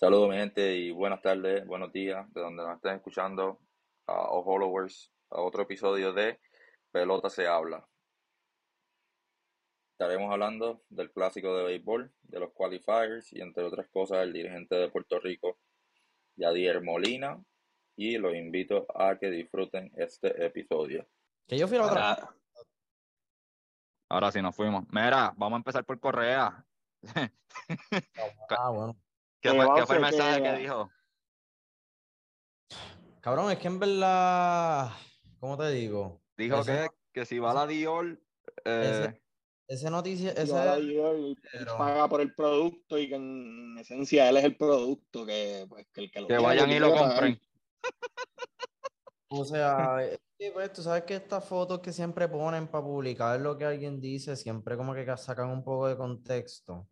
Saludos, mi gente, y buenas tardes, buenos días, de donde nos estén escuchando, a uh, followers, a otro episodio de Pelota se habla. Estaremos hablando del clásico de béisbol, de los qualifiers y entre otras cosas el dirigente de Puerto Rico, Yadier Molina, y los invito a que disfruten este episodio. Que yo fui a otra. Ahora, ahora sí nos fuimos. Mira, vamos a empezar por Correa. Ah, bueno. ¿Qué Que fue, qué el mensaje que dijo? Cabrón, es que en verdad, ¿cómo te digo? Dijo Ese- que, que si va a la Dior, eh, Ese- Esa noticia, ese, pero- paga por el producto y que en esencia él es el producto que, pues, que el que lo que vayan y lo compren. o sea, pues, tú sabes que estas fotos que siempre ponen para publicar lo que alguien dice, siempre como que sacan un poco de contexto.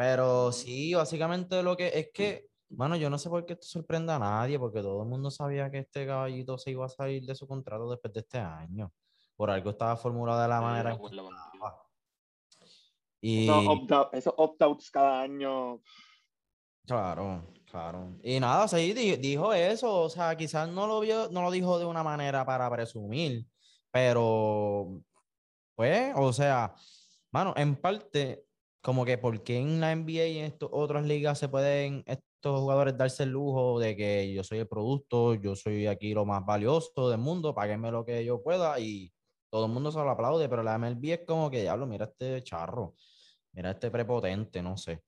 Pero sí, básicamente lo que es que, bueno, yo no sé por qué esto sorprende a nadie, porque todo el mundo sabía que este caballito se iba a salir de su contrato después de este año. Por algo estaba formulado de la Sí, manera en que estaba. Y Esos opt-out- Esos opt-outs cada año. claro, claro. Y nada, sí, di- dijo eso, o sea, quizás no lo vio, no lo dijo de una manera para presumir, pero pues, o sea, mano, en parte, como que porque en la NBA y en estas otras ligas se pueden estos jugadores darse el lujo de que yo soy el producto, yo soy aquí lo más valioso del mundo, páguenme lo que yo pueda y todo el mundo se lo aplaude, pero la MLB es como que, diablo, mira este charro, mira este prepotente, no sé.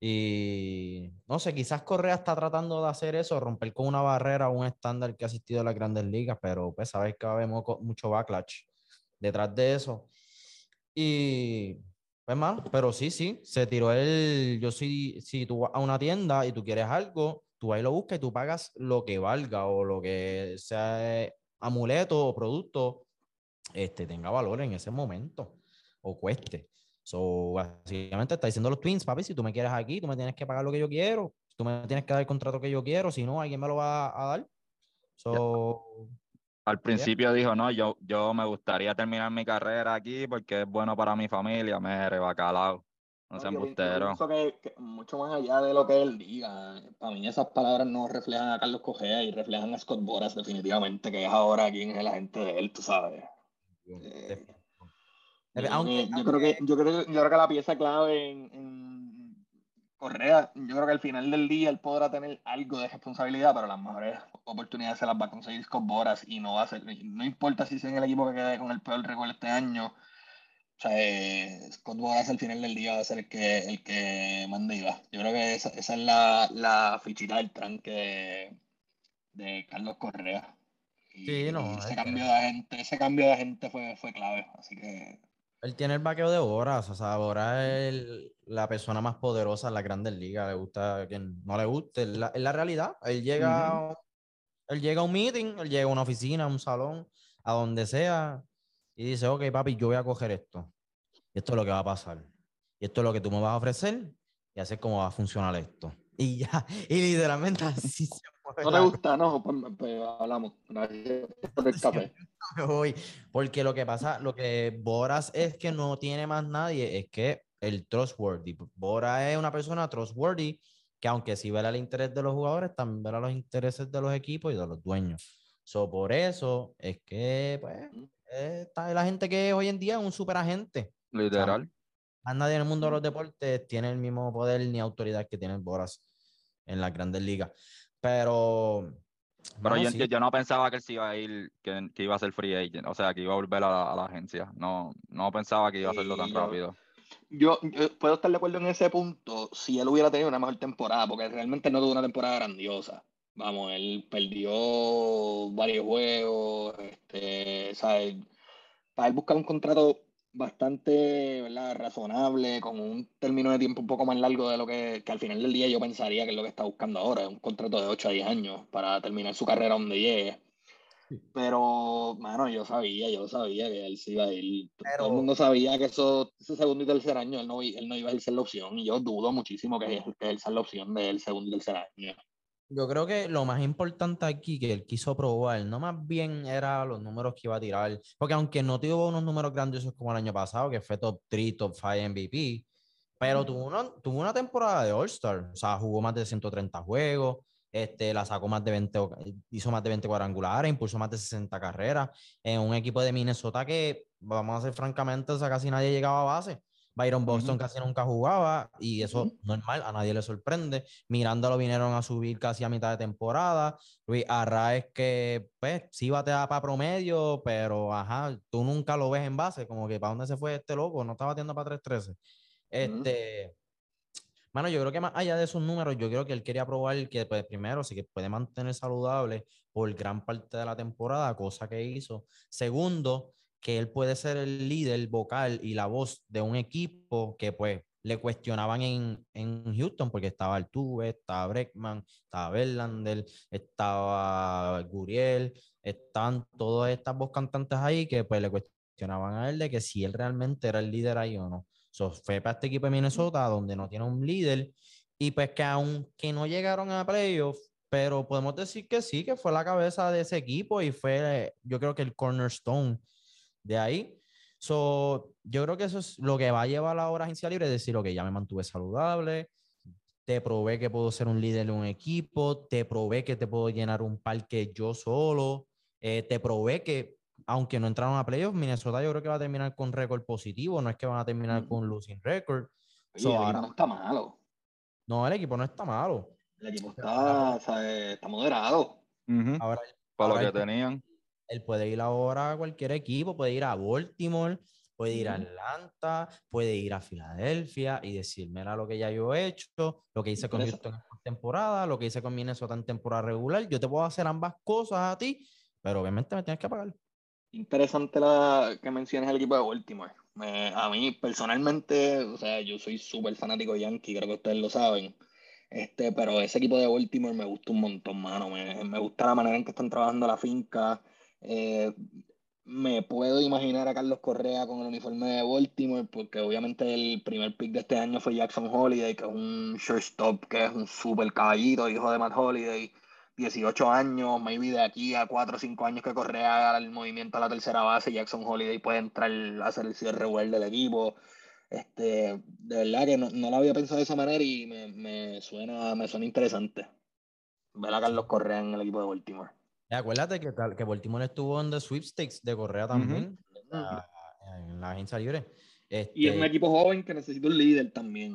Y no sé, quizás Correa está tratando de hacer eso, romper con una barrera, un estándar que ha asistido a las grandes ligas, pero pues sabes que va a haber mucho backlash detrás de eso. Y pues, mano, pero sí, sí, se tiró el. Yo sí, si tú vas a una tienda y tú quieres algo, tú ahí lo buscas y tú pagas lo que valga o lo que sea eh, amuleto o producto este, tenga valor en ese momento o cueste. So, básicamente está diciendo los Twins, papi, si tú me quieres aquí, tú me tienes que pagar lo que yo quiero, tú me tienes que dar el contrato que yo quiero, si no, alguien me lo va a, a dar. So, Al principio dijo, no, yo, yo me gustaría terminar mi carrera aquí porque es bueno para mi familia, me bacalao. No sean yo pi- yo bustero. pienso que, que mucho más allá de lo que él diga, para mí esas palabras no reflejan a Carlos Cogea y reflejan a Scott Boras definitivamente, que es ahora quien es el agente de él, tú sabes. Eh, Yo creo, aunque, que, yo, creo que, yo, creo, yo creo que la pieza clave en, en Correa, yo creo que al final del día él podrá tener algo de responsabilidad, pero las mejores oportunidades se las va a conseguir Scott Boras y no va a ser, no importa si sea en el equipo que quede con el peor récord este año, o sea, eh, Scott Boras al final del día va a ser el que, el que manda y va. Yo creo que esa, esa es la, la fichita del tranque de, de Carlos Correa. Y Sí, no, ese es cambio de agente, ese cambio de agente fue, fue clave, así que Él tiene el vaqueo de Boras, o sea, Boras es el- la persona más poderosa en las grandes ligas, le gusta a quien no le guste, es la, es la realidad. Él llega, él llega a un meeting, él llega a una oficina, a un salón, a donde sea, y dice, ok, papi, yo voy a coger esto. Y esto es lo que va a pasar. Y esto es lo que tú me vas a ofrecer, y así es como va a funcionar esto. Y ya, y literalmente así se ¿No te gusta? No, pues, pues hablamos. Por el café. Porque lo que pasa, lo que Boras es que no tiene más nadie, es que el trustworthy. Boras es una persona trustworthy que aunque sí vela el interés de los jugadores, también vela los intereses de los equipos y de los dueños. So, por eso es que, pues, está la gente que hoy en día es un superagente. Literal. Más nadie en el mundo de los deportes tiene el mismo poder ni autoridad que tiene Boras en las grandes ligas. Pero... Pero yo, sí. yo- no pensaba que él se iba a ir, que, que iba a ser free agent, o sea, que iba a volver a la, a la agencia. No, no pensaba que iba a hacerlo tan yo- rápido. Yo, yo puedo estar de acuerdo en ese punto si él hubiera tenido una mejor temporada, porque realmente no tuvo una temporada grandiosa. Vamos, él perdió varios juegos, este, ¿sabes? Para él buscar un contrato bastante ¿verdad? razonable, con un término de tiempo un poco más largo de lo que, que al final del día yo pensaría que es lo que está buscando ahora, un contrato de 8 a 10 años para terminar su carrera donde llegue. Pero, mano, yo sabía, yo sabía que él se iba a ir. Todo Pero- el mundo sabía que eso, ese segundo y tercer año él no, él no iba a ejercer la opción. Y yo dudo muchísimo que él ejerza la opción del segundo y tercer año. Yo creo que lo más importante aquí que él quiso probar, no más bien era los números que iba a tirar, porque aunque no tuvo unos números grandiosos como el año pasado, que fue top 3, top 5 MVP, pero tuvo una, tuvo una temporada de All-Star. O sea, jugó más de 130 juegos, este, la sacó más de 20, o- hizo más de 20 cuadrangulares, impulsó más de 60 carreras en un equipo de Minnesota que, vamos a ser francamente, o sea, casi nadie llegaba a base. Byron Boston Ujú. casi nunca jugaba y eso Ujú. normal, a nadie le sorprende. Miranda lo vinieron a subir casi a mitad de temporada. Luis Arraez que, pues, sí batea para promedio, pero, ajá, tú nunca lo ves en base, como que, ¿para dónde se fue este loco? No está batiendo para 3-13. Este, Mano, yo creo que más allá de esos números, yo creo que él quería probar que, pues, primero, sí que puede mantener saludable por gran parte de la temporada, cosa que hizo. Segundo, que él puede ser el líder vocal y la voz de un equipo que, pues, le cuestionaban en, en Houston, porque estaba Altuve, estaba Breckman, estaba Verlander, estaba Guriel, estaban todas estas voz cantantes ahí que, pues, le cuestionaban a él de que si él realmente era el líder ahí o no. So, fue para este equipo de Minnesota donde no tiene un líder y pues que aunque no llegaron a playoffs, pero podemos decir que sí, que fue la cabeza de ese equipo y fue, yo creo que el cornerstone de ahí. So, yo creo que eso es lo que va a llevar ahora a agencia libre, decir, ok, ya me mantuve saludable, te probé que puedo ser un líder de un equipo, te probé que te puedo llenar un parque yo solo, eh, te probé que aunque no entraron a playoffs, Minnesota yo creo que va a terminar con récord positivo, no es que van a terminar con losing record. Oye, So, el ahora- equipo no está malo. no, el equipo no está malo. El equipo está, moderado. Ahora, Para lo que tenían. Él puede ir ahora a cualquier equipo, puede ir a Baltimore, puede ir a. Atlanta, puede ir a Filadelfia y decir, mira lo que ya yo he hecho, lo que hice con Houston en temporada, lo que hice con Minnesota en temporada regular, yo te puedo hacer ambas cosas a ti, pero obviamente me tienes que pagar. Interesante la que menciones el equipo de Baltimore. A mí personalmente, o sea, yo soy súper fanático de Yankee, creo que ustedes lo saben. Este, pero ese equipo de Baltimore me gusta un montón, mano. Me, me gusta la manera en que están trabajando la finca. Eh, me puedo imaginar a Carlos Correa con el uniforme de Baltimore, porque obviamente el primer pick de este año fue Jackson Holiday, que es un shortstop, que es un súper caballito, hijo de Matt Holiday. 18 años, maybe de aquí a 4 o 5 años que Correa haga el movimiento a la tercera base, Jackson Holiday puede entrar a hacer el cierre regular del equipo. Este, de verdad que no, no lo había pensado de esa manera y me, me suena, me suena interesante ver a Carlos Correa en el equipo de Baltimore. Acuérdate que, que Baltimore estuvo en The Sweepstakes de Correa también, en la agencia libre. Y es un Este, equipo joven que necesita un líder también.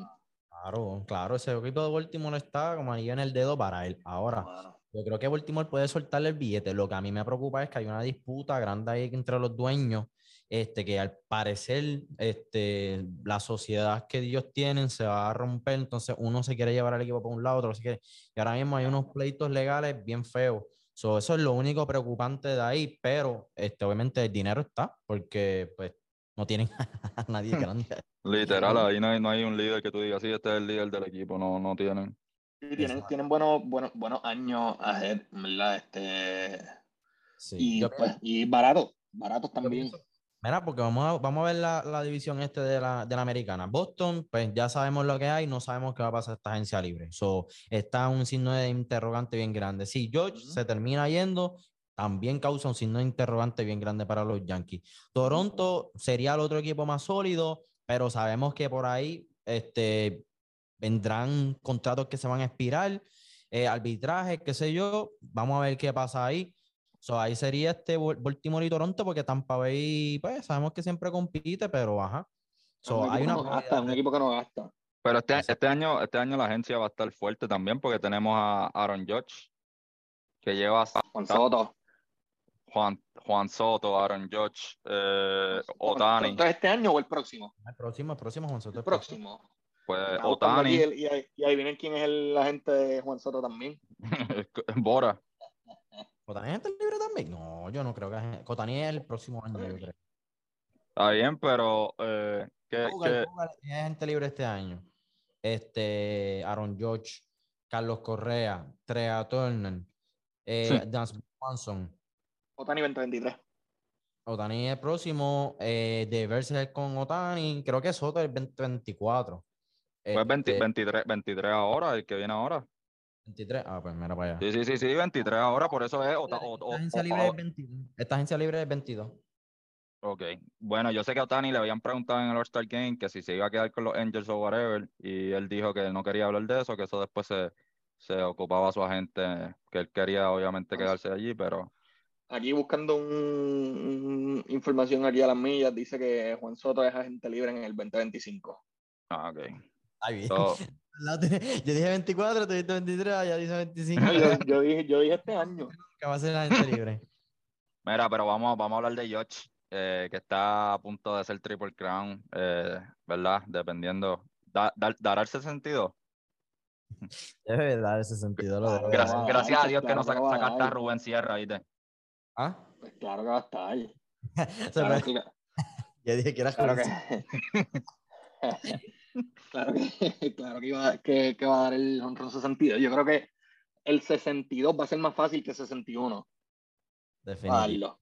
Claro, claro, ese equipo de Baltimore está como anillo en el dedo para él. Ahora, yo creo que Baltimore puede soltarle el billete. Lo que a mí me preocupa es que hay una disputa grande ahí entre los dueños, este, que al parecer este, la sociedad que ellos tienen se va a romper, entonces uno se quiere llevar al equipo por un lado, otro se quiere. Y ahora mismo hay unos pleitos legales bien feos. So, eso es lo único preocupante de ahí, pero este, obviamente el dinero está, porque pues no tienen a nadie grande. Literal, ahí no hay, no hay un líder que tú digas, sí, este es el líder del equipo. No, no tienen. Sí, tienen, tienen buenos, buenos, buenos años ahead, ¿verdad? Este, Sí, y, pues, y baratos, baratos Yo también. pienso- Mira, porque vamos a, vamos a ver la, la división este de la, de la americana. Boston, pues ya sabemos lo que hay, no sabemos qué va a pasar esta agencia libre. So, está un signo de interrogante bien grande. Si George Ujú. se termina yendo, también causa un signo de interrogante bien grande para los Yankees. Toronto sería el otro equipo más sólido, pero sabemos que por ahí este, vendrán contratos que se van a expirar, eh, arbitraje, qué sé yo. Vamos a ver qué pasa ahí. So, ahí sería este Bal- Baltimore y Toronto, porque Tampa Bay, pues sabemos que siempre compite, pero ajá. So, un hay equipo una que no gasta, un equipo que no gasta. Pero este, este año, este año la agencia va a estar fuerte también porque tenemos a Aaron Judge, que lleva Juan Soto. Juan, Juan Soto, Aaron Judge, eh, Otani, ¿Esto es este año o el próximo? El próximo, el próximo, Juan Soto, El el próximo. próximo. pues Otani, el- y, ahí- y ahí vienen quién es el agente de Juan Soto también. Bora. ¿Cotani es gente libre también? No, yo no creo que Cotani es el próximo año, yo creo. Está bien, pero eh, Google, Google es gente libre este año. Este, Aaron George, Carlos Correa, Trea Turner, eh, Sí. Dance Johnson. Otani 2023. Otani es el próximo, eh, de verse con Otani, creo que es el 2024. pues 20 Este, 23, 23 ahora, el que viene ahora. 23. Ah, pues mira para allá. Sí, sí, sí, sí, 23 ahora, por eso es. O- Esta o- agencia o- libre o- es 22. Esta agencia libre es 22. Ok, bueno, yo sé que a Otani le habían preguntado en el All-Star Game que si se iba a quedar con los Angels o whatever, y él dijo que no quería hablar de eso, que eso después se, se ocupaba su agente, que él quería obviamente quedarse allí, pero Aquí buscando un, un- información aquí a las millas, dice que Juan Soto es agente libre en el 2025. ah, ok. Bien. So, te- Yo dije 24, tú dijiste 23, ya dice 25. yo, yo dije, yo dije este año. que va a ser la gente libre. mira, pero vamos, vamos a hablar de George, eh, que está a punto de ser Triple Crown, eh, ¿verdad? Dependiendo. Da- da- ¿Dará ese sentido? Es verdad ese sentido. Lo de... Claro, Gracias, gracias dar, a Dios que claro no que saca- sacaste a dar. Rubén Sierra, ¿viste? ¿Ah? Pues claro que va a estar. Claro Yo dije que era claro que, claro que, claro que, iba- que- que va a dar el honroso sentido. Yo creo que el 62 va a ser más fácil que 61. Definitivo. Darlo.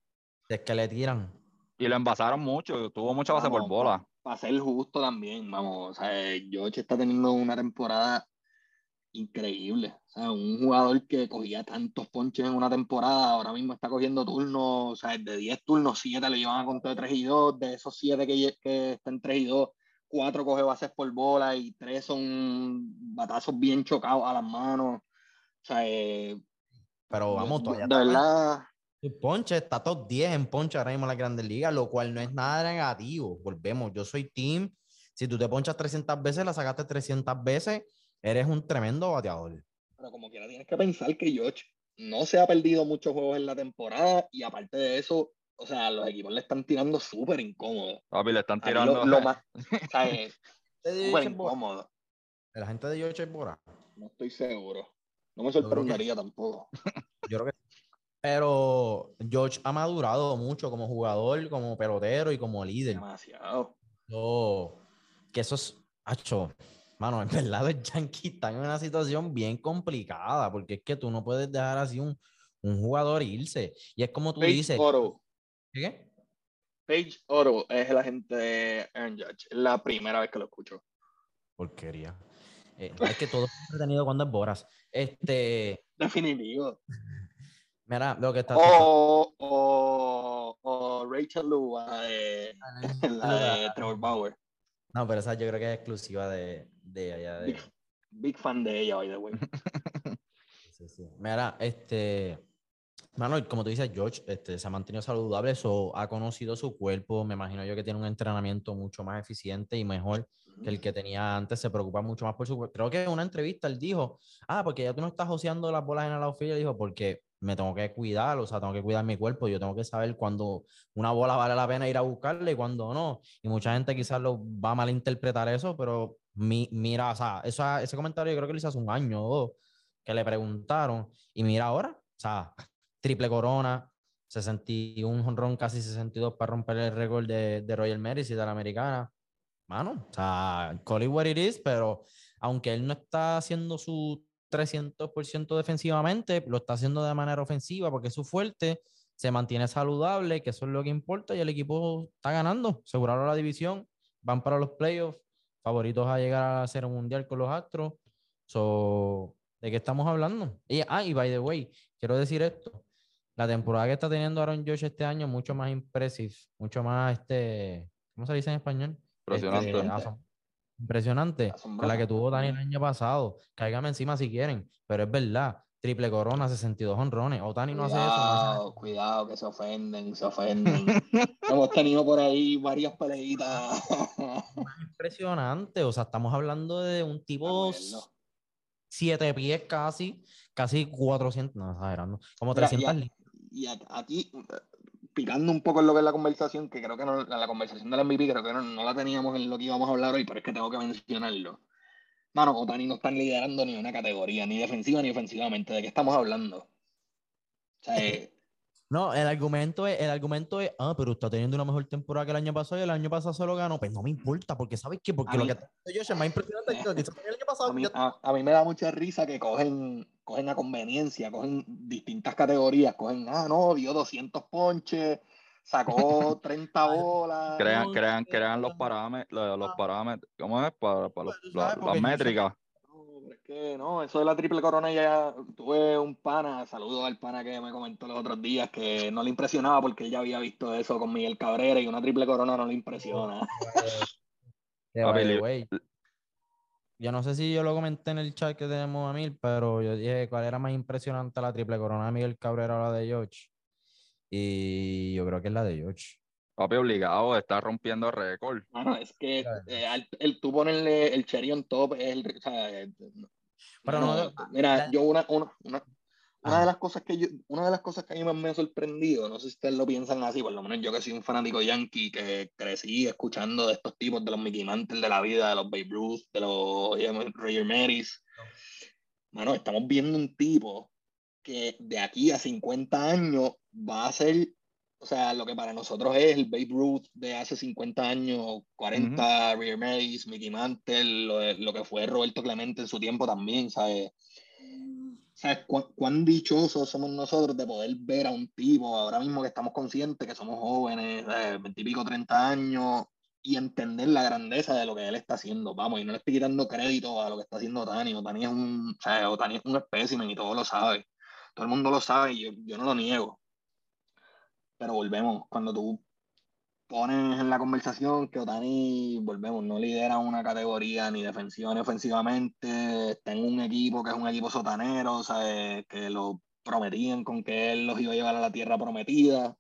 Es que le tiran. Y lo envasaron mucho, tuvo mucha base por bola. Para ser justo también, vamos. O sea, George está teniendo una temporada increíble. O sea, un jugador que cogía tantos ponches en una temporada, ahora mismo está cogiendo turnos, o sea, de 10 turnos, 7 le llevan a contar de 3 y 2, de esos 7 que, que están 3 y 2, 4 coge bases por bola y 3 son batazos bien chocados a las manos. O sea, eh, Pero vamos, todavía de verdad, ponche, está top 10 en ponche ahora mismo en la Grandes Ligas, lo cual no es nada negativo. Volvemos, yo soy team. Si tú te ponchas 300 veces, la sacaste 300 veces, eres un tremendo bateador. Pero como quiera tienes que pensar que George no se ha perdido muchos juegos en la temporada y aparte de eso, o sea, los equipos le están tirando súper incómodo. Papi, le están tirando. Lo, lo más, o sea, es ¿Te dice súper incómodo. La gente de George es Bora. No estoy seguro. No me que- sorprendería tampoco. Yo creo que Pero George ha madurado mucho como jugador, como pelotero y como líder. Demasiado. Yo- que eso es, hacho, mano, en verdad los Yankees están en una situación bien complicada, porque es que tú no puedes dejar así un, un jugador irse. Y es como tú dices, Oro. ¿Qué? Page Oro es el agente de Aaron Judge. Es la primera vez que lo escucho. Porquería. Eh, es que todo es entretenido cuando es Boras. Este, Definitivo. mira, lo que está O, o, o Rachel Lu, la de, la de Trevor Bauer. No, pero esa yo creo que es exclusiva de, de allá de. Big, big fan de ella, by the way. Sí, sí. Mira, este. Mano, como tú dices, George este, se ha mantenido saludable, eso ha conocido su cuerpo. Me imagino yo que tiene un entrenamiento mucho más eficiente y mejor que el que tenía antes. Se preocupa mucho más por su cuerpo. Creo que en una entrevista él dijo: Ah, porque ya tú no estás joseando las bolas en el outfield. Él dijo: Porque me tengo que cuidar, o sea, tengo que cuidar mi cuerpo. Yo tengo que saber cuándo una bola vale la pena ir a buscarla y cuándo no. Y mucha gente quizás lo va a malinterpretar eso, pero mi, mira, o sea, eso, ese comentario yo creo que lo hizo hace un año o dos que le preguntaron. Y mira ahora, o sea, triple corona, 61 jonrón, casi 62 para romper el récord de, de Royal Maris y de la americana. Mano, o sea, call it what it is, pero aunque él no está haciendo su 300% defensivamente, lo está haciendo de manera ofensiva porque es su fuerte, se mantiene saludable, que eso es lo que importa y el equipo está ganando, aseguraron la división, van para los playoffs, favoritos a llegar a hacer un mundial con los Astros. So, ¿de qué estamos hablando? Y, ah, y by the way, quiero decir esto. La temporada que está teniendo Aaron Josh este año mucho más impresive, mucho más, este, ¿cómo se dice en español? Impresionante. Este, asom- impresionante. Que la que tuvo Dani el año pasado. Cáigame encima si quieren, pero es verdad. Triple corona, 62 honrones. Otani no hace eso. no hace Cuidado, cuidado, que se ofenden, se ofenden. Hemos tenido por ahí varias peleitas. impresionante. O sea, estamos hablando de un tipo siete pies casi, casi 400, no, exagerando, como Mira, 300 y, libras. a- y aquí, picando un poco en lo que es la conversación, que creo que no, la, la conversación del MVP, creo que no, no la teníamos en lo que íbamos a hablar hoy, pero es que tengo que mencionarlo. Mano, Otani no están liderando ni una categoría, ni defensiva ni ofensivamente. ¿De qué estamos hablando? O sea, eh, No, el argumento es, el argumento es, ah, pero está teniendo una mejor temporada que el año pasado y el año pasado se lo ganó. Pues no me importa, porque ¿sabes qué? Porque A lo mí- que está haciendo Josh es más impresionante que lo que hizo el año pasado. a, mí, Ya- a, a mí me da mucha risa que cogen, cogen a conveniencia, cogen distintas categorías, cogen, ah, no, dio 200 ponches, sacó 30 bolas. Crean, crean, crean los parámetros, los, los parámetros, ¿cómo es? Para, para los- Pues la- sabes, las yo métricas. Pero es que no, eso de la triple corona ya tuve un pana, saludo al pana que me comentó los otros días que no le impresionaba porque ya había visto eso con Miguel Cabrera y una triple corona no le impresiona. Li- way, yo no sé si yo lo comenté en el chat que tenemos a mil, pero yo dije cuál era más impresionante la triple corona de Miguel Cabrera o la de George. Y yo creo que es la de George. Papi, obligado, está rompiendo récord. Mano, es que eh, al- el tú ponerle el cherry on top es el. o sea, eh, no- Pero mano, no- mira, la- yo una, una, una, una de las cosas que yo, una de las cosas que a mí más me ha sorprendido, no sé si ustedes lo piensan así, por lo menos yo que soy un fanático yankee, que crecí escuchando de estos tipos, de los Mickey Mantle de la vida, de los Babe Ruth, de los eh, Roger Maris. Mano, estamos viendo un tipo que de aquí a 50 años va a ser, o sea, lo que para nosotros es el Babe Ruth de hace 50 años, 40, Roger Maris, Mickey Mantle, lo, de- lo que fue Roberto Clemente en su tiempo también, ¿sabes? ¿Sabes cuán, cuán dichosos somos nosotros de poder ver a un tipo ahora mismo que estamos conscientes que somos jóvenes, eh, 20 y pico, 30 años, y entender la grandeza de lo que él está haciendo? Vamos, y no le estoy quitando crédito a lo que está haciendo Otani. Otani es un, o sea, Otani es un espécimen y todo lo sabe. Todo el mundo lo sabe y yo, yo no lo niego. Pero volvemos, cuando tú pones en la conversación que Otani, volvemos, no lidera una categoría ni defensiva ni ofensivamente, está en un equipo que es un equipo sotanero, ¿sabes? que lo prometían con que él los iba a llevar a la tierra prometida.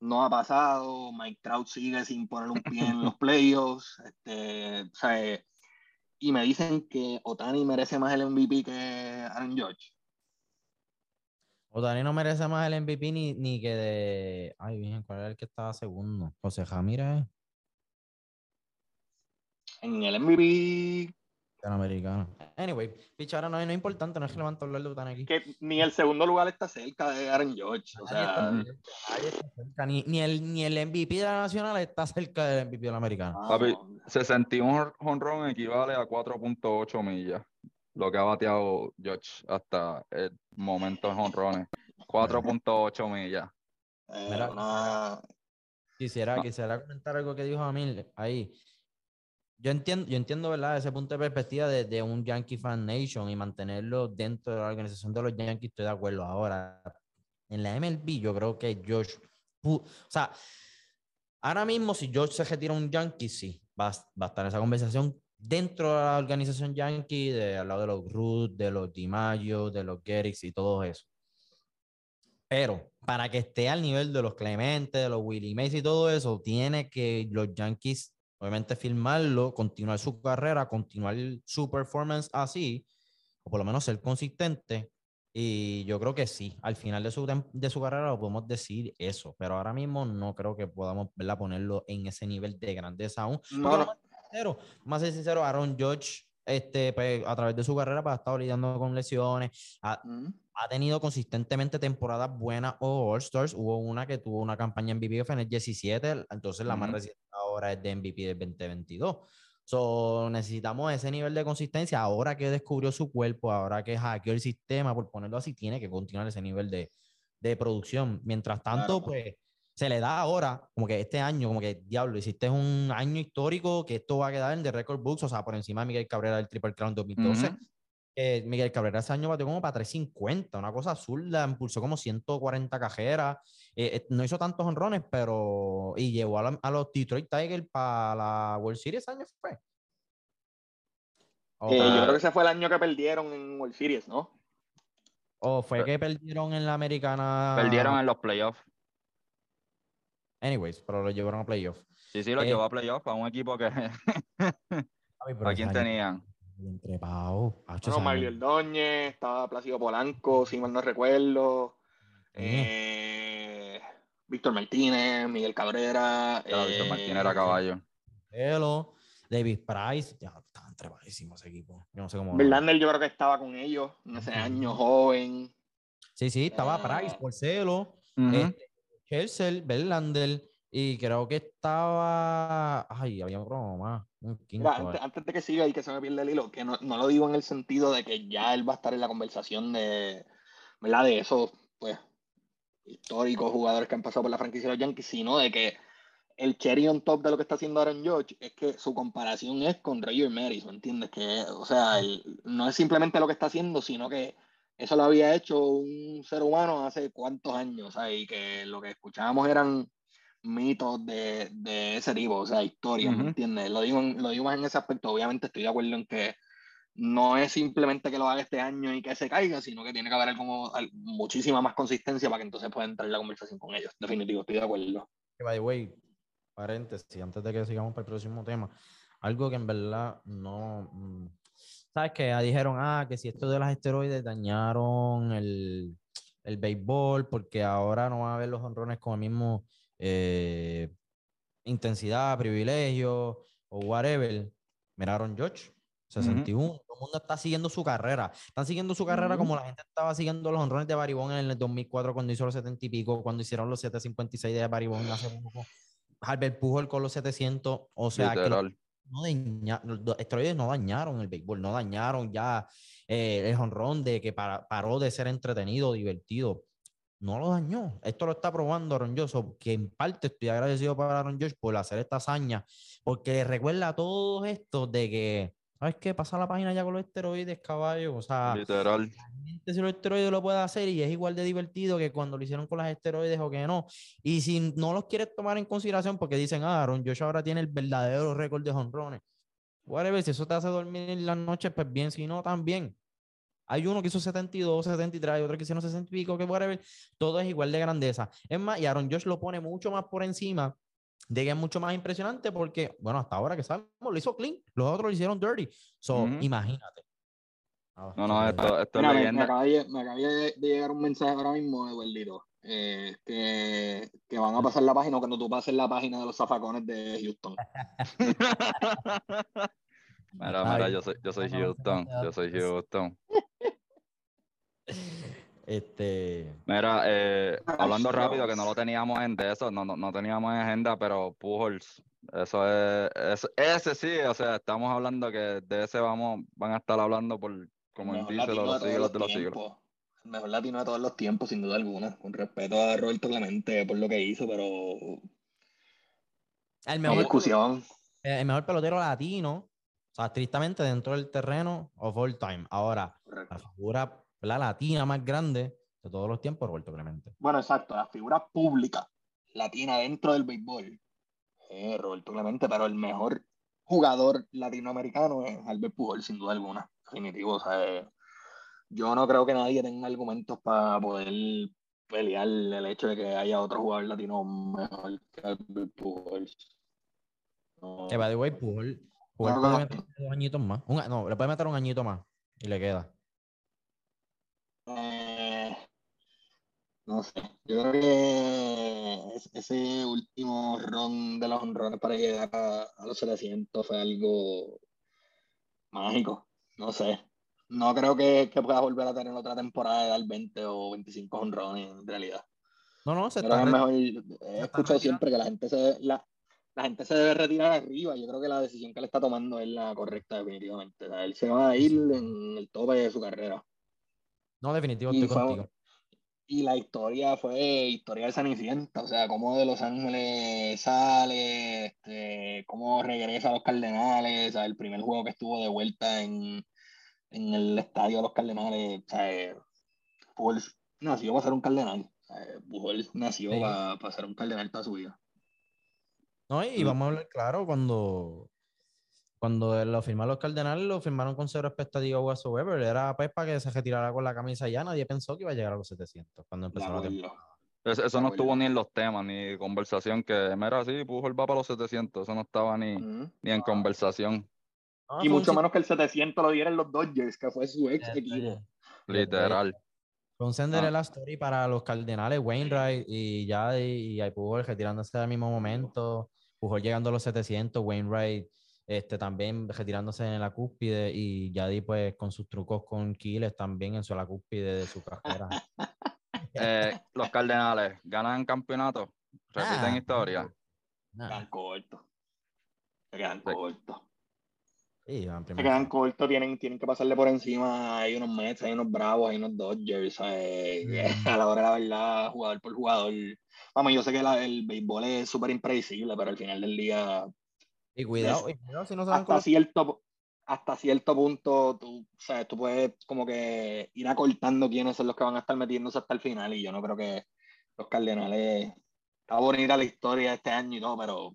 No ha pasado, Mike Trout sigue sin poner un pie en los playoffs. Este, ¿sabes? Y me dicen que Otani merece más el MVP que Aaron George. Otani no merece más el MVP ni, ni que de. Ay, bien, ¿cuál era el que estaba segundo? José Jamírez, En el MVP, el americano. Anyway, pichara no, no es importante, no es relevante hablar de Otani aquí. que ni el segundo lugar está cerca de Aaron George. O sea, está cerca, Ni, ni el, ni el MVP de la nacional está cerca del MVP de la americana. Papi, vamos. 61 jonrón equivale a 4.8 millas. Lo que ha bateado George hasta el momento de jonrones. 4.8 millas. Eh, Mira, una- Quisiera, No. quisiera comentar algo que dijo Amil ahí. Yo entiendo, yo entiendo, ¿verdad? Ese punto de perspectiva de, de un Yankee Fan Nation y mantenerlo dentro de la organización de los Yankees, estoy de acuerdo. Ahora, en la MLB, yo creo que Josh, pu- o sea, ahora mismo si Josh se retira un Yankee, sí, va, a- va a estar esa conversación dentro de la organización Yankee, de, al lado de los Ruth, de los DiMaggio, de los Gerrits y todo eso. Pero para que esté al nivel de los Clemente, de los Willie Mays y todo eso, tiene que los Yankees, obviamente, firmarlo, continuar su carrera, continuar su performance así, o por lo menos ser consistente. Y yo creo que sí, al final de su, de su carrera lo podemos decir eso, pero ahora mismo no creo que podamos ¿verdad? ponerlo en ese nivel de grandeza aún. No, sincero, más ser sincero, Aaron George, este, pues, a través de su carrera, pues, ha estado lidiando con lesiones, ha, Mm. ha tenido consistentemente temporadas buenas o All-Stars. Hubo una que tuvo una campaña en MVP en el 17, entonces la más Ujú. reciente ahora es de MVP del 2022. So, necesitamos ese nivel de consistencia. Ahora que descubrió su cuerpo, ahora que hackeó el sistema, por ponerlo así, tiene que continuar ese nivel de, de producción. Mientras tanto, Claro. pues se le da ahora, como que este año, como que diablo, hiciste un año histórico que esto va a quedar en The Record Books, o sea, por encima de Miguel Cabrera del Triple Crown 2012 Ujú. eh, Miguel Cabrera ese año batió como para 350, una cosa absurda, impulsó como 140 cajeras, eh, eh, no hizo tantos honrones, pero. Y llevó a, la- a los Detroit Tigers para la World Series ese año fue. O, Eh, yo creo que ese fue el año que perdieron en World Series, ¿no? o fue que perdieron en la americana. Perdieron en los playoffs. Anyways, pero lo llevaron a playoff. Sí, sí, lo Eh, llevó a playoffs a un equipo que. ¿A quién tenían? trepado. Hacho, Bueno, Mario Ordóñez, estaba Plácido Polanco, si mal no recuerdo. Eh, Víctor Martínez, Miguel Cabrera. Víctor eh, Martínez era caballo. Velo, David Price, ya estaban trepadísimos ese equipo. Yo no sé cómo. Verlander yo creo que estaba con ellos en ese año, joven. Sí, sí, estaba. Price, Porcelo. Ujú. este, Chelsea, Verlander, y creo que estaba. Ay, había otro más. Mira, antes, antes de que siga y que se me pierda el hilo, que no, no lo digo en el sentido de que ya él va a estar en la conversación de, ¿verdad? De esos, pues, históricos jugadores que han pasado por la franquicia de los Yankees, sino de que el cherry on top de lo que está haciendo Aaron George es que su comparación es con Roger Maris, ¿me entiendes? Que, o sea, no es simplemente lo que está haciendo, sino que eso lo había hecho un ser humano hace cuántos años, ¿sabes? Y que lo que escuchábamos eran mitos de, de ese tipo, o sea, historias, ¿me entiendes? Lo digo, lo digo más en ese aspecto, obviamente estoy de acuerdo en que no es simplemente que lo haga este año y que se caiga, sino que tiene que haber como muchísima más consistencia para que entonces pueda entrar en la conversación con ellos. Definitivo, estoy de acuerdo. By the way, paréntesis, antes de que sigamos para el próximo tema, algo que en verdad no. ¿Sabes qué? Dijeron, ah, que si esto de los esteroides dañaron el, el béisbol, porque ahora no va a haber los honrones con el mismo eh, intensidad, privilegio o whatever. Miraron George, 61. Todo el mundo está siguiendo su carrera. Están siguiendo su carrera como la gente estaba siguiendo los honrones de Baribón en el 2004 cuando hizo los 70 y pico, cuando hicieron los 756 de Baribón hace poco. Albert Pujol con los 700. O sea, que no los esteroides no dañaron el béisbol, no dañaron ya eh, el honrón de que paró de ser entretenido, divertido no lo dañó. Esto lo está probando Aaron Josh, que en parte estoy agradecido para Aaron Josh por hacer esta hazaña, porque recuerda a todos estos de que, ¿sabes qué? Pasa la página ya con los esteroides, caballo. O sea, literal. Si los esteroides lo puede hacer y es igual de divertido que cuando lo hicieron con las esteroides o que no. Y si no los quieres tomar en consideración porque dicen, ah, Aaron Josh ahora tiene el verdadero récord de honrones. Whatever, si eso te hace dormir en las noches, pues bien, si no, también. Hay uno que hizo 72, 73, hay otro que hizo 60 y pico, que whatever. Todo es igual de grandeza. Es más, y Aaron Josh lo pone mucho más por encima de que es mucho más impresionante porque, bueno, hasta ahora que sabemos, lo hizo clean, los otros lo hicieron dirty. So, imagínate. Ah, no, no, esto, esto es leyenda. Me, acaba de, me acaba de, llegar un mensaje ahora mismo, Eduardito, eh, que, que, van a pasar la página cuando tú pases la página de los zafacones de Houston. Mira, mira, yo soy, yo soy Houston, yo soy Houston. Este. Mira, eh, hablando rápido, que no lo teníamos en de eso, no, no, no teníamos en agenda, pero Pujols, eso es, ese sí, o sea, estamos hablando que de ese vamos, van a estar hablando por, como él dice, los, siglos de los siglos. El mejor latino de todos los tiempos, sin duda alguna, con respeto a Roberto Clemente por lo que hizo, pero. El mejor, discusión. El mejor pelotero latino, o sea, estrictamente dentro del terreno of all time. Ahora, la figura la latina más grande de todos los tiempos, Roberto Clemente. Bueno, exacto, la figura pública latina dentro del béisbol, eh, Roberto Clemente, pero el mejor jugador latinoamericano es Albert Pujol, sin duda alguna, definitivo. O sea, eh, yo no creo que nadie tenga argumentos para poder pelear el hecho de que haya otro jugador latino mejor que Albert Pujol. que va de way, Pujol, Pujol puede meter dos añitos más. no, le puede meter un añito más y le queda. No sé, yo creo que ese último ron de los honrones para llegar a, los 700 fue algo mágico, no sé. No creo que, que pueda volver a tener otra temporada de dar 20 o 25 honrones en realidad. No, no, se está es mejor, he escuchado siempre que la gente se la, la gente se debe retirar arriba. Yo creo que la decisión que él está tomando es la correcta, definitivamente. él se va a ir en el tope de su carrera. No, definitivo, estoy contigo. Y la historia fue historia de Cenicienta, o sea, cómo de Los Ángeles sale, este, cómo regresa a los Cardenales, el primer juego que estuvo de vuelta en, el estadio de los Cardenales, o sea, Pujols nació para ser un Cardenal, o nació para, ser un Cardenal toda su vida. No, y vamos a hablar claro, cuando cuando lo firmaron los Cardenales, lo firmaron con cero expectativa whatsoever. Era pues para que se retirara con la camisa ya. Nadie pensó que iba a llegar a los 700 cuando empezó la, temporada. Eso, no estuvo ni en los temas, ni conversación que, mira, sí, puso el va para los 700. Eso no estaba ni, ni en conversación. y mucho menos que el 700 lo dieran los Dodgers, que fue su ex equipo. Literal. Fue un la story para los Cardenales, Wainwright y ya, y, y Pujol retirándose al mismo momento. Pujol llegando a los 700, Wainwright este, también retirándose en la cúspide y Yadi pues con sus trucos con Kiles también en su, la cúspide de su carrera. Eh, los Cardenales ganan campeonato, repiten historia. Quedan cortos. Quedan cortos. Sí, van Se quedan cortos, tienen, tienen que pasarle por encima. Hay unos Mets, hay unos Bravos, hay unos Dodgers. ¿sabes? Mm. A la hora de la verdad, jugador por jugador. Vamos, yo sé que la- el béisbol es súper impredecible, pero al final del día, Y cuidado, y cuidado si no se van con hasta cierto, hasta cierto punto, tú, sabes, tú puedes como que ir acortando quiénes son los que van a estar metiéndose hasta el final. Y yo no creo que los Cardenales. Está bonita la historia este año y todo, pero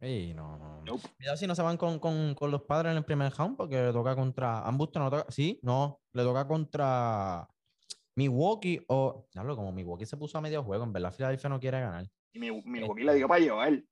Ey, no, no. Nope. Cuidado si no se van con, con, con los padres en el primer round porque le toca contra. Ambusto no toca. Sí, no. Le toca contra Milwaukee o. Diablo, como Milwaukee se puso a medio juego. En verdad, Philadelphia no quiere ganar. y mi, Milwaukee le dio para llevar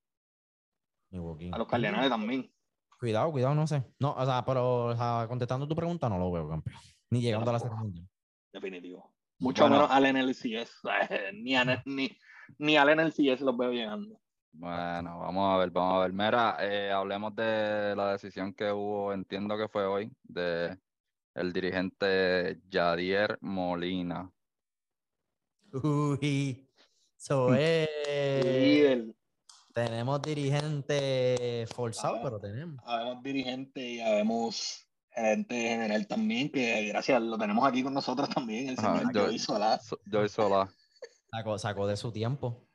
Milwaukee. a los Cardenales también. Cuidado, cuidado, no sé. No, o sea, pero o sea, contestando tu pregunta, no lo veo, campeón. Ni llegando a la mundial. Definitivo. Mucho Bueno. menos al NLCS. Ni, a- ni, ni al NLCS los veo llegando. Bueno, vamos a ver, vamos a ver. Mira, eh, hablemos de la decisión que hubo, entiendo que fue hoy, de el dirigente Yadier Molina. Uy, eso es. Líder, Tenemos dirigente forzado, Ah. pero tenemos. habemos dirigente y habemos gerente general también, que gracias, lo tenemos aquí con nosotros también, el Ajá, señor yo- Joey Solá. So- Joey Solá. Sacó, sacó de su tiempo.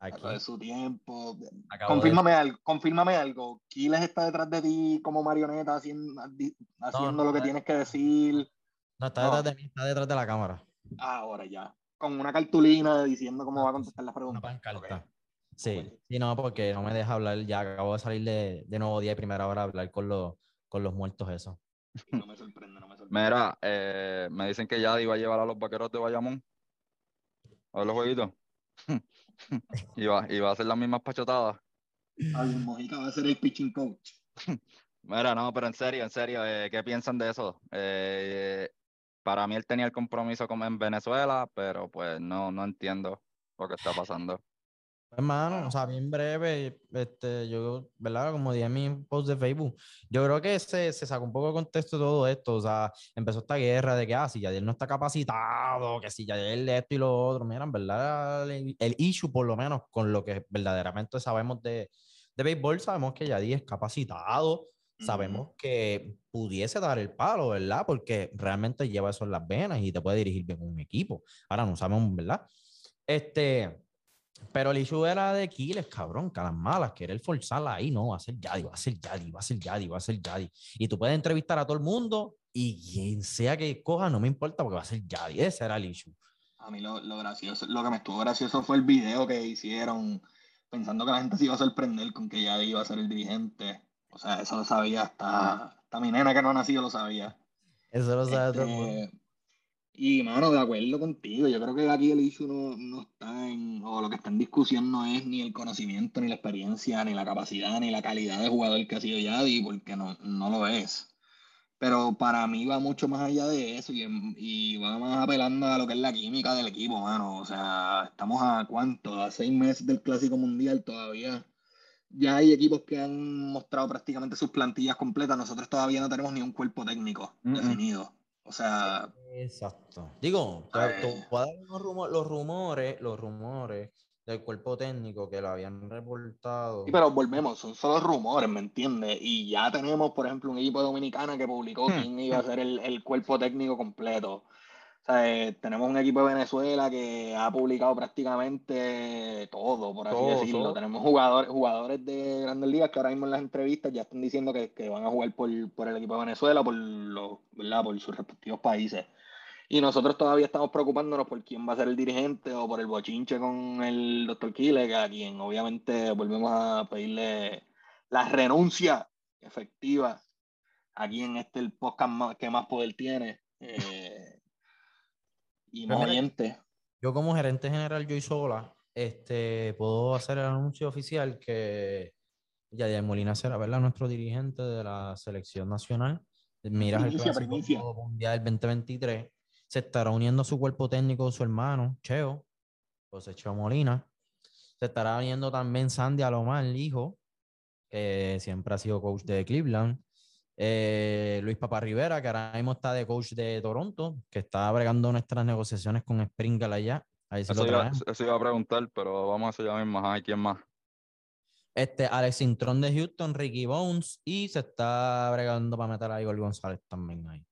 Aquí. Sacó de su tiempo. Acabó de- Confírmame algo, confírmame algo. Kiles está detrás de ti como marioneta haciendo, haciendo no, lo que no. tienes que decir. No, está No. detrás de mí, está detrás de la cámara. Ah, ahora ya. Con una cartulina diciendo cómo Ah, va a contestar las Una preguntas. pancarta. Ok. Sí, sí, no, porque no me deja hablar. Ya acabo de salir de, de nuevo día y primera hora a hablar con los, con los muertos, eso. No me sorprende, no me sorprende. Mira, eh, me dicen que Yadi va a llevar a los vaqueros de Bayamón a ver los jueguitos. y, va, y va a hacer las mismas pachotadas. Javier Mojica va a ser el pitching coach. Mira, no, pero en serio, en serio, eh, ¿qué piensan de eso? Eh, para mí él tenía el compromiso como en Venezuela, pero pues no, no entiendo lo que está pasando. Hermano, o sea, bien breve, este, yo, ¿verdad? Como dije en mi post de Facebook, yo creo que se, se sacó un poco de contexto todo esto, o sea, empezó esta guerra de que, ah, si Yadier no está capacitado, que si Yadier esto y lo otro, mira, en verdad, el, el issue, por lo menos, con lo que verdaderamente sabemos de, de béisbol, sabemos que Yadier es capacitado, sabemos que pudiese dar el palo, ¿verdad? Porque realmente lleva eso en las venas y te puede dirigir bien un equipo. Ahora no sabemos, ¿verdad? Este, pero el issue era de Kiles, cabrón, que a las malas, querer forzarla ahí, no, va a ser Yadi, va a ser Yadi, va a ser Yadi, va a ser Yadi. Y tú puedes entrevistar a todo el mundo y quien sea que coja, no me importa porque va a ser Yadi. Ese era el issue. A mí lo, lo gracioso, lo que me estuvo gracioso fue el video que hicieron pensando que la gente se iba a sorprender con que ya iba a ser el dirigente. O sea, eso lo sabía hasta, hasta mi nena que no ha nacido lo sabía. Eso lo sabe todo el mundo. Y mano, de acuerdo contigo, yo creo que aquí el issue no, no está en, o lo que está en discusión no es ni el conocimiento, ni la experiencia, ni la capacidad, ni la calidad de jugador que ha sido Yadi, porque no, no lo es. Pero para mí va mucho más allá de eso y, y va más apelando a lo que es la química del equipo, mano. O sea, estamos a cuánto, a seis meses del Clásico Mundial todavía. Ya hay equipos que han mostrado prácticamente sus plantillas completas. Nosotros todavía no tenemos ni un cuerpo técnico definido. O sea, Exacto. Digo, te, te Eh. voy a dar unos rumo- los rumores, los rumores del cuerpo técnico que lo habían reportado. Sí, pero volvemos, son solo rumores, ¿me entiendes? Y ya tenemos, por ejemplo, un equipo Dominicana que publicó Hmm. quién iba a ser el, el cuerpo técnico completo. O sea, eh, tenemos un equipo de Venezuela que ha publicado prácticamente todo, por así Todo, decirlo. todo. Tenemos jugadores, jugadores de grandes ligas que ahora mismo en las entrevistas ya están diciendo que, que van a jugar por, por el equipo de Venezuela, por, los, ¿verdad? por sus respectivos países. Y nosotros todavía estamos preocupándonos por quién va a ser el dirigente o por el bochinche con el doctor Kile, a quien obviamente volvemos a pedirle la renuncia efectiva aquí en este el podcast más- que más poder tiene. eh, y Pues. Yo como gerente general, yo y sola, este, puedo hacer el anuncio oficial que Yadier Molina será, ¿verdad? Nuestro dirigente de la selección nacional. Miras el Primicia, Clásico primicia. Mundial 2023. Se estará uniendo a su cuerpo técnico su hermano, Cheo, José Cheo Molina. Se estará uniendo también Sandy Alomar, el hijo, que siempre ha sido coach de Cleveland. Eh, Luis Papa Rivera, que ahora mismo está de coach de Toronto, que está bregando nuestras negociaciones con Sprinkle allá. A ver si Eso lo iba, eso iba a preguntar, pero vamos a eso ya mismo. Ajá, ¿y quién más? Este, Alex Sintrón de Houston, Ricky Bones y se está bregando para meter a Igor González también ahí.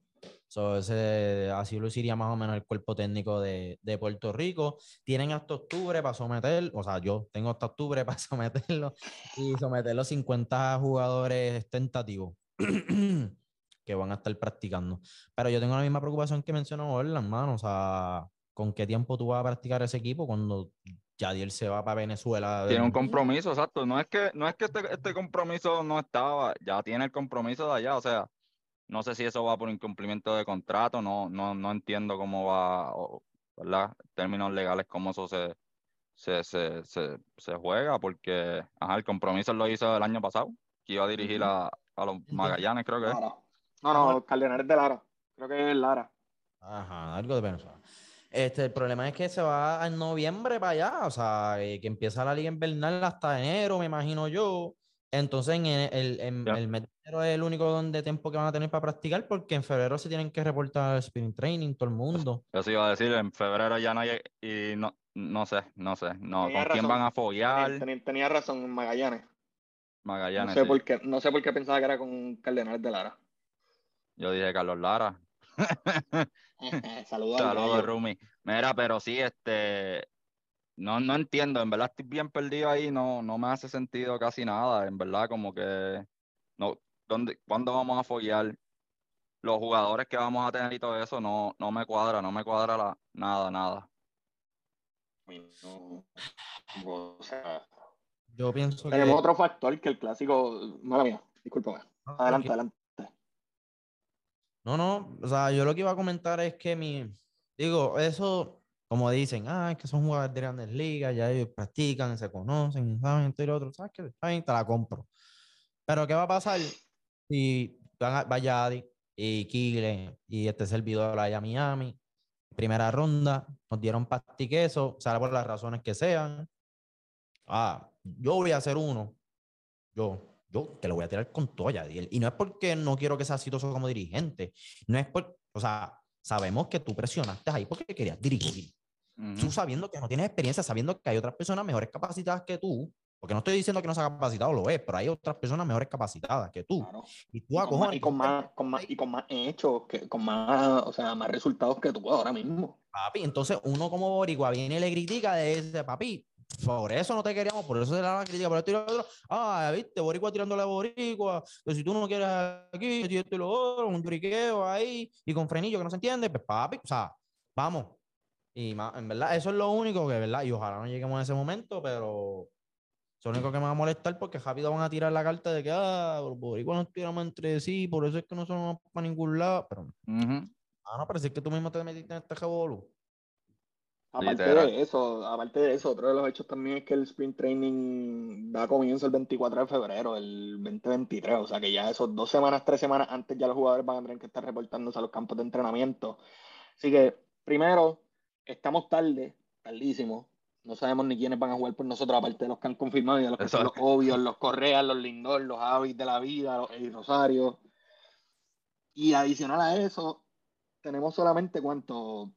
So, ese, así luciría más o menos el cuerpo técnico de, de, Puerto Rico. Tienen hasta octubre para someter, o sea, yo tengo hasta octubre para someterlo y someter los 50 jugadores tentativos que van a estar practicando. Pero yo tengo la misma preocupación que mencionó Orlan, mano. O sea, ¿con qué tiempo tú vas a practicar ese equipo cuando Yadiel se va para Venezuela. Tiene un compromiso, exacto. No es que, no es que este, este, compromiso no estaba, ya tiene el compromiso de allá. O sea, no sé si eso va por incumplimiento de contrato, no, no, no entiendo cómo va, ¿verdad? Términos legales, cómo eso se, se, se, se, juega, porque ajá, el compromiso lo hizo el año pasado, que iba a dirigir a, a los Magallanes, creo que es. No, no, Cardenales de Lara. Creo que es Lara. Ajá, algo de Venezuela. Este, el problema es que se va en noviembre para allá, o sea, eh, que empieza la liga invernal hasta enero, me imagino yo. Entonces, en el, en, el mes de enero es el único donde tiempo que van a tener para practicar, porque en febrero se tienen que reportar al sprint training, todo el mundo. Eso iba a decir, en febrero ya no hay, y no, no sé, no sé, no, ¿con quién van a follar? Tenía, razón, Magallanes. Magallanes. No sé, por qué, no sé por qué pensaba que era con Cardenales de Lara. Yo dije Carlos Lara. Saludos. Saludos, Rumi. Mira, pero sí, este, no, no entiendo, en verdad estoy bien perdido ahí, no, no me hace sentido casi nada, en verdad, como que, no, ¿dónde, ¿cuándo vamos a follar? Los jugadores que vamos a tener y todo eso, no, no me cuadra, no me cuadra la, nada, nada. Yo pienso Tenemos otro factor que el clásico, mala mía, disculpa. Adelante, adelante. No, no, o sea, yo lo que iba a comentar es que mi, digo, eso, como dicen, ah, es que son jugadores de grandes ligas, ya ellos practican, se conocen, saben esto y lo otro, ¿sabes qué? Bien, te la compro. Pero ¿qué va a pasar si van a Yadi y Kile y este servidor allá a Miami? Primera ronda, nos dieron pastiqueso, por las razones que sean. Ah, yo voy a hacer uno. Yo, yo te lo voy a tirar con toalla. Y no es porque no quiero que sea exitoso como dirigente. No es por, o sea, sabemos que tú presionaste ahí porque querías dirigir. Tú sabiendo que no tienes experiencia, sabiendo que hay otras personas mejores capacitadas que tú, porque no estoy diciendo que no sea capacitado, lo es, pero hay otras personas mejores capacitadas que tú. Y tú acojones. Y con más, con más, y con más hechos, que, con más, o sea, más resultados que tú ahora mismo. Papi, entonces uno como boricua viene y le critica de ese papi, por eso no te queríamos, por eso se la crítica, por esto y lo otro. Ah, viste, Boricua tirándole a Boricua, que si tú no quieres aquí, esto y lo otro, un briqueo ahí, y con frenillo que no se entiende, pues papi, o sea, vamos. Y en verdad, eso es lo único que, ¿verdad? Y ojalá no lleguemos a ese momento, pero es lo único que me va a molestar porque rápido van a tirar la carta de que, ah, Boricua nos tiramos entre sí, por eso es que no somos para ningún lado, pero. Ah, no, pero es que tú mismo te metiste en este revolú. Aparte de eso, aparte de eso, otro de los hechos también es que el sprint training da comienzo el 24 de febrero del 2023, o sea que ya esos dos semanas, tres semanas antes ya los jugadores van a tener que estar reportándose a los campos de entrenamiento. Así que, primero, estamos tarde, tardísimo, no sabemos ni quiénes van a jugar por nosotros, aparte de los que han confirmado y de los que son los obvios, los Correas, los Lindor, los Avis de la vida, los Eddie Rosario. Y adicional a eso, tenemos solamente cuánto,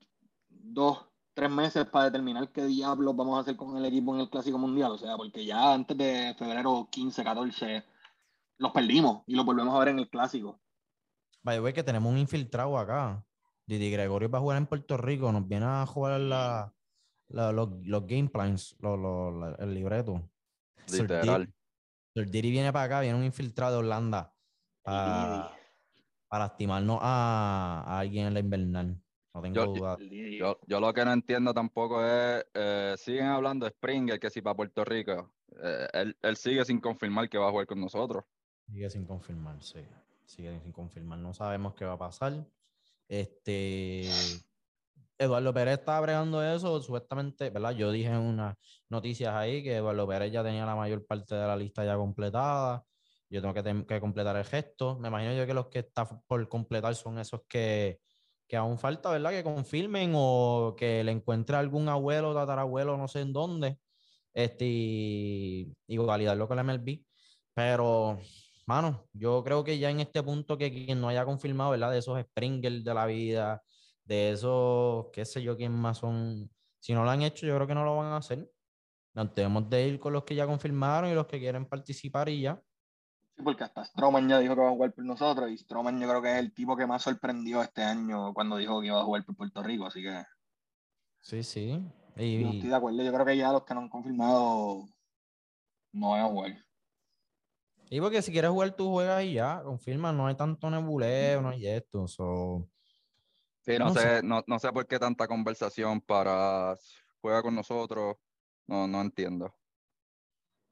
dos tres meses para determinar qué diablos vamos a hacer con el equipo en el Clásico Mundial. O sea, porque ya antes de febrero 15, 14, los perdimos y los volvemos a ver en el Clásico. Vaya, güey, que tenemos un infiltrado acá. Didi Gregorio va a jugar en Puerto Rico, nos viene a jugar la, los, los, game plans, el libreto. Literal. El Diri viene para acá, viene un infiltrado de Holanda para, para lastimarnos a, a alguien en la invernal. No tengo yo, duda. Yo, yo, lo que no entiendo tampoco es, eh, siguen hablando de Springer, que si para Puerto Rico, eh, él, él, sigue sin confirmar que va a jugar con nosotros. Sigue sin confirmar, sí. Sigue sin confirmar. No sabemos qué va a pasar. Este. Eduardo Pérez estaba bregando eso, supuestamente, ¿verdad? Yo dije en unas noticias ahí que Eduardo Pérez ya tenía la mayor parte de la lista ya completada. Yo tengo que, que completar el gesto. Me imagino yo que los que están por completar son esos que, que aún falta, ¿verdad? Que confirmen o que le encuentre algún abuelo, tatarabuelo, no sé en dónde, este, y, validarlo con la MLB. Pero, mano, yo creo que ya en este punto que quien no haya confirmado, ¿verdad? De esos Springer de la vida, de esos, qué sé yo, quién más son, si no lo han hecho, yo creo que no lo van a hacer. Nos debemos de ir con los que ya confirmaron y los que quieren participar y ya. Porque hasta Stroman ya dijo que va a jugar por nosotros y Stroman yo creo que es el tipo que más sorprendió este año cuando dijo que iba a jugar por Puerto Rico, así que Sí, sí. Y, estoy de acuerdo. Yo creo que ya los que no han confirmado no van a jugar. y porque si quieres jugar, tú juegas y ya, confirma, no hay tanto nebuleo, no hay esto. So, Sí, no, No sé. sé, no, no sé por qué tanta conversación para juega con nosotros. No, no entiendo.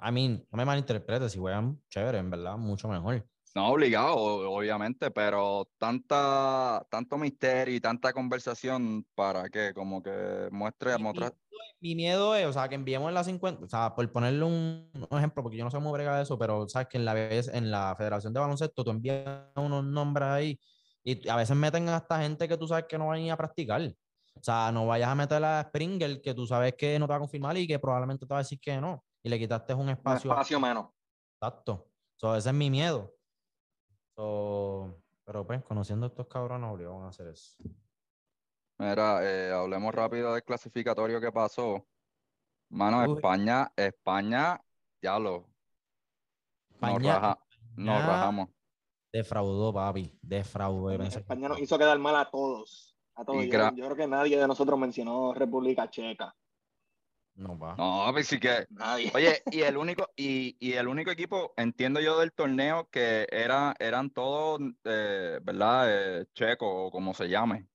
I mean, no me malinterpretes, si juegan chévere, en verdad, mucho mejor. No obligado, obviamente, pero tanta, tanto misterio y tanta conversación para que como que muestre, Mi, muestra- mi miedo es, o sea, que enviemos la 50, o sea, por ponerle un, un ejemplo, porque yo no sé cómo brega eso, pero sabes que en la, en la Federación de Baloncesto tú envías unos nombres ahí y a veces meten hasta gente que tú sabes que no van a ir a practicar. O sea, no vayas a meter a Springer que tú sabes que no te va a confirmar y que probablemente te va a decir que no. Y le quitaste un Un espacio. espacio menos. Exacto. So, ese es mi miedo. So, pero pues, conociendo a estos cabrones, obligados a hacer eso. Mira, eh, hablemos rápido del clasificatorio que pasó. Mano, Uy. España, España, ya lo. Nos, España- raja- nos rajamos. Defraudó, papi. Defraudó. España nos hizo quedar mal a todos. A todos. Yo creo que nadie de nosotros mencionó República Checa. No va. No, pues sí que. Nadie. Oye, y el único, y, y el único equipo, entiendo yo del torneo, que era, eran todos, eh, ¿verdad? Eh, checos o como se llame.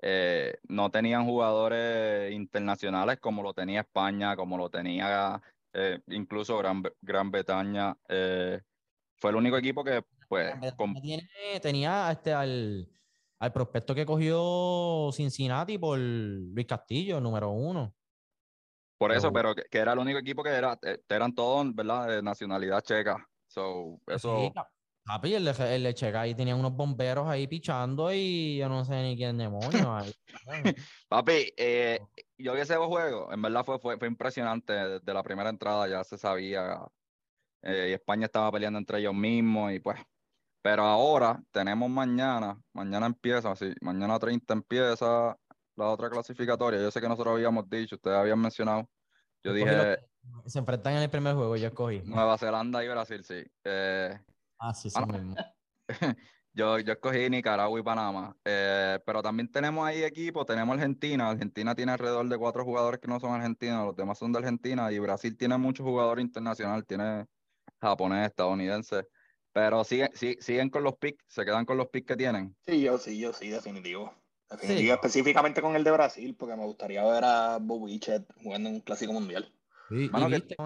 Eh, no tenían jugadores internacionales como lo tenía España, como lo tenía eh, incluso Gran, Gran Bretaña. eh, fue el único equipo que, pues, tiene- tenía este al, al prospecto que cogió Cincinnati por Luis Castillo, número uno. Por eso, So- pero que, que era el único equipo que era, eh, eran todos, ¿verdad? De nacionalidad checa. So, eso. Sí, papi, el, de- el de Checa ahí tenía unos bomberos ahí pichando y yo no sé ni quién demonio. ahí. Papi, eh, yo vi ese juego, en verdad fue, fue, fue impresionante. Desde la primera entrada ya se sabía. eh, y España estaba peleando entre ellos mismos y pues. Pero ahora tenemos mañana, mañana empieza, sí, mañana 30 empieza la otra clasificatoria. Yo sé que nosotros habíamos dicho, ustedes habían mencionado. Yo dije que se enfrentan en el primer juego, yo escogí. Nueva Zelanda y Brasil, sí. Eh, Ah, sí, sí Ah, mismo. Yo, yo escogí Nicaragua y Panamá, eh, pero también tenemos ahí equipos, tenemos Argentina, Argentina tiene alrededor de cuatro jugadores que no son argentinos, los demás son de Argentina y Brasil tiene muchos jugadores internacionales, tiene japonés, estadounidense, pero siguen, sí- siguen con los picks, se quedan con los picks que tienen. Sí, yo sí, yo sí, definitivo. Sí. específicamente con el de Brasil, porque me gustaría ver a Bobichet jugando en un clásico mundial. Mano, que- viste?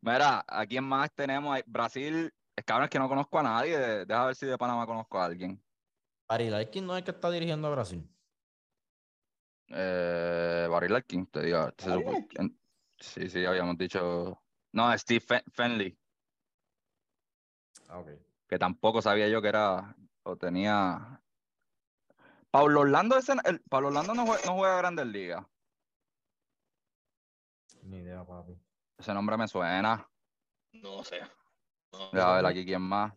Mira, ¿a quién más tenemos? Brasil, es cabrón es que no conozco a nadie, de- deja ver si de Panamá conozco a alguien. Barry Larkin no es el que está dirigiendo a Brasil. Eh, Barry Larkin, te en- Sí, sí, habíamos dicho. No, Steve Fen- Fenley. Ah, ok. que tampoco sabía yo que era o tenía. Pablo Orlando, ese, el, Pablo Orlando no juega, no juega Grandes Ligas. Ni idea, papi. Ese nombre me suena. No sé. No, Deja ver aquí quién más.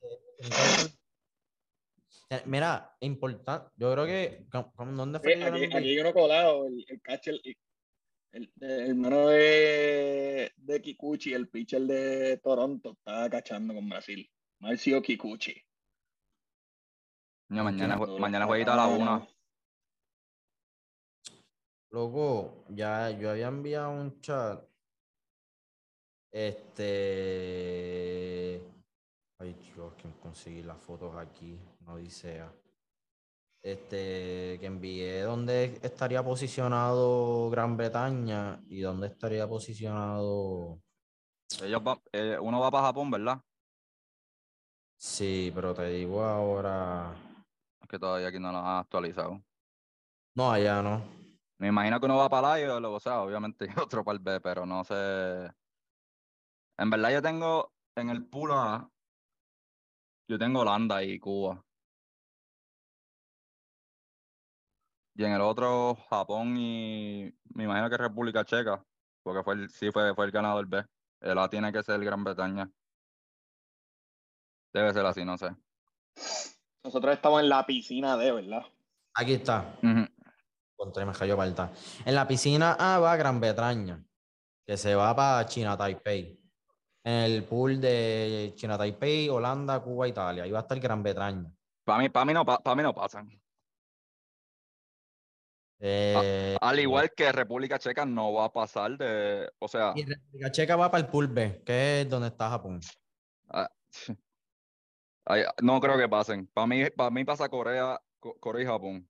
Eh, Mira, importante. Yo creo que. ¿con- con ¿Dónde fue Eh, aquí, hay uno colado, el, el catcher, el, el, el hermano de, de Kikuchi, el pitcher de Toronto, está cachando con Brasil. Marcio Kikuchi. Mañana, mañana jueguita a la una. Loco, ya yo había enviado un chat. Este. Ay, Dios, que conseguí las fotos aquí, no odisea. Este, que envié dónde estaría posicionado Gran Bretaña y dónde estaría posicionado. Ellos va- eh, uno va para Japón, ¿verdad? Sí, pero te digo ahora. Que todavía aquí no lo han actualizado. No, allá no. Me imagino que uno va para el A, o sea, obviamente y otro para el B, pero no sé. En verdad yo tengo en el pool A, yo tengo Holanda y Cuba. Y en el otro, Japón y me imagino que República Checa, porque fue el, sí fue, fue el ganador B. El A tiene que ser Gran Bretaña. Debe ser así, no sé. Nosotros estamos en la piscina de, ¿verdad? Aquí está. Encontré, me cayó falta. En la piscina A va Gran Bretaña. que se va para China Taipei. En el pool de China Taipei, Holanda, Cuba, Italia. Ahí va a estar Gran Bretaña. Para mí, para mí, no, pa- para mí no pasan. Eh, Al igual que República Checa no va a pasar de, o sea, y República Checa va para el pool B, que es donde está Japón. ah, ay, no creo que pasen. Para mí, para mí pasa Corea, Co- Corea y Japón.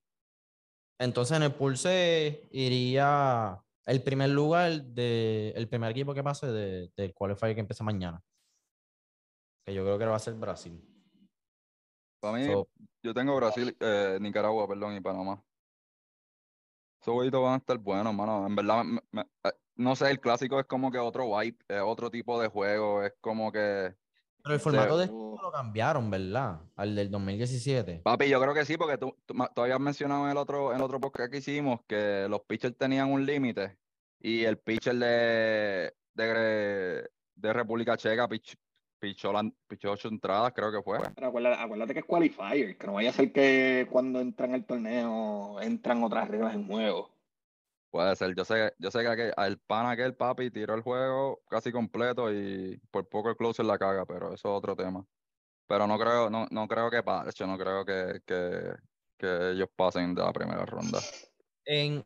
Entonces en el C iría el primer lugar de el primer equipo que pase de, del qualifier que empieza mañana. Que yo creo que va a ser Brasil. Para mí, So, yo tengo Brasil, eh, Nicaragua, perdón, y Panamá. Esos jueguitos van a estar buenos, mano. En verdad, me- me- eh, no sé, el clásico es como que otro vibe, es otro tipo de juego, es como que... pero el formato de este juego lo cambiaron, ¿verdad? Al del 2017. Papi, yo creo que sí, porque tú, tú, habías mencionado en el otro, en el otro podcast que hicimos que los pitchers tenían un límite y el pitcher de, de, de República Checa pitch, pichó, la- pichó ocho entradas, creo que fue. Pero acuérdate, acuérdate que es qualifier, que no vaya a ser que cuando entran al torneo entran otras reglas en juego. Puede ser, yo sé, yo sé que aquel- el pana aquel papi tiró el juego casi completo y por poco el closer la caga, pero eso es otro tema. Pero no creo, no, no creo que pase, no creo que, que, ellos pasen de la primera ronda. En,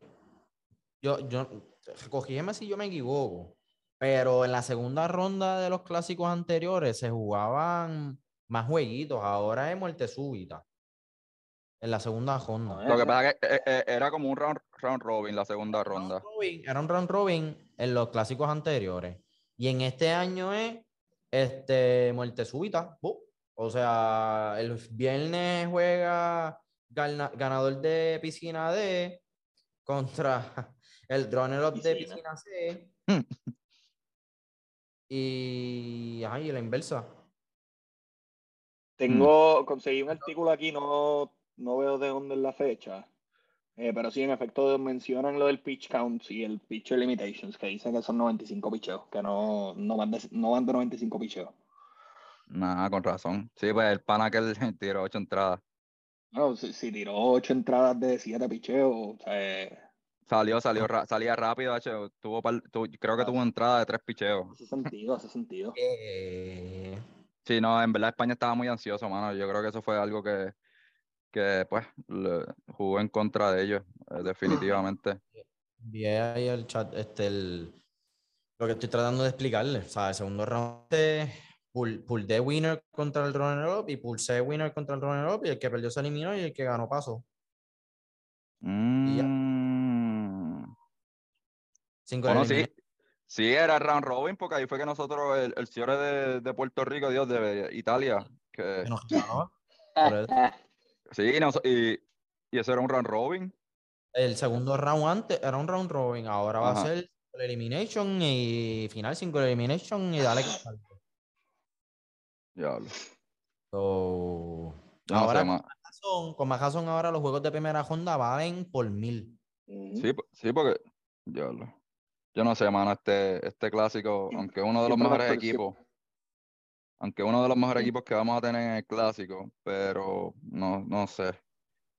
yo, yo, si yo me equivoco, pero en la segunda ronda de los clásicos anteriores se jugaban más jueguitos, ahora es muerte súbita. En la segunda ronda. Lo que pasa es que eh, eh, era como un round, round robin la segunda Round ronda. robin, era un round robin en los clásicos anteriores. Y en este año es este, muerte súbita. O sea, el viernes juega gana- ganador de piscina D contra el runner-up de Piscina. piscina C. y, ay, la inversa. Tengo, conseguí un artículo aquí, no, no veo de dónde es la fecha. Eh, pero sí, en efecto, mencionan lo del pitch count y el pitcher limitations, que dicen que son 95 picheos, que no, no, van, de, no van de 95 picheos. Nada, con razón. Sí, pues el pana que él tiró ocho entradas. No, si, si tiró 8 entradas de 7 picheos, o sea, eh, Salió, salió, ra- salía rápido, hecho, tuvo par- tu- creo que tuvo entrada de tres picheos. hace sentido, hace sentido. Eh, Sí, no, en verdad España estaba muy ansioso, mano. Yo creo que eso fue algo que, que pues, le jugó en contra de ellos, eh, definitivamente. Vi ahí el chat, este, el, lo que estoy tratando de explicarle. O sea, el segundo round de pool, pool D winner contra el runner-up y pool C winner contra el runner-up y el que perdió se eliminó y el que ganó pasó. ya. Mm. Cinco Bueno, sí, sí, era round robin, porque ahí fue que nosotros, el, el señor de, de Puerto Rico, Dios, de Italia, que que nos ganó. Sí, nos- y, y eso era un round robin. El segundo round antes era un round robin, ahora va a ser single elimination y final single elimination y dale que. Diablo. So, no ahora con más razón, con más razón ahora los juegos de primera ronda valen por mil. Sí, sí, porque, diablo. Yo no sé, mano, este, este clásico, aunque uno de los mejores equipos, aunque uno de los mejores equipos que vamos a tener en el clásico, pero no, no sé.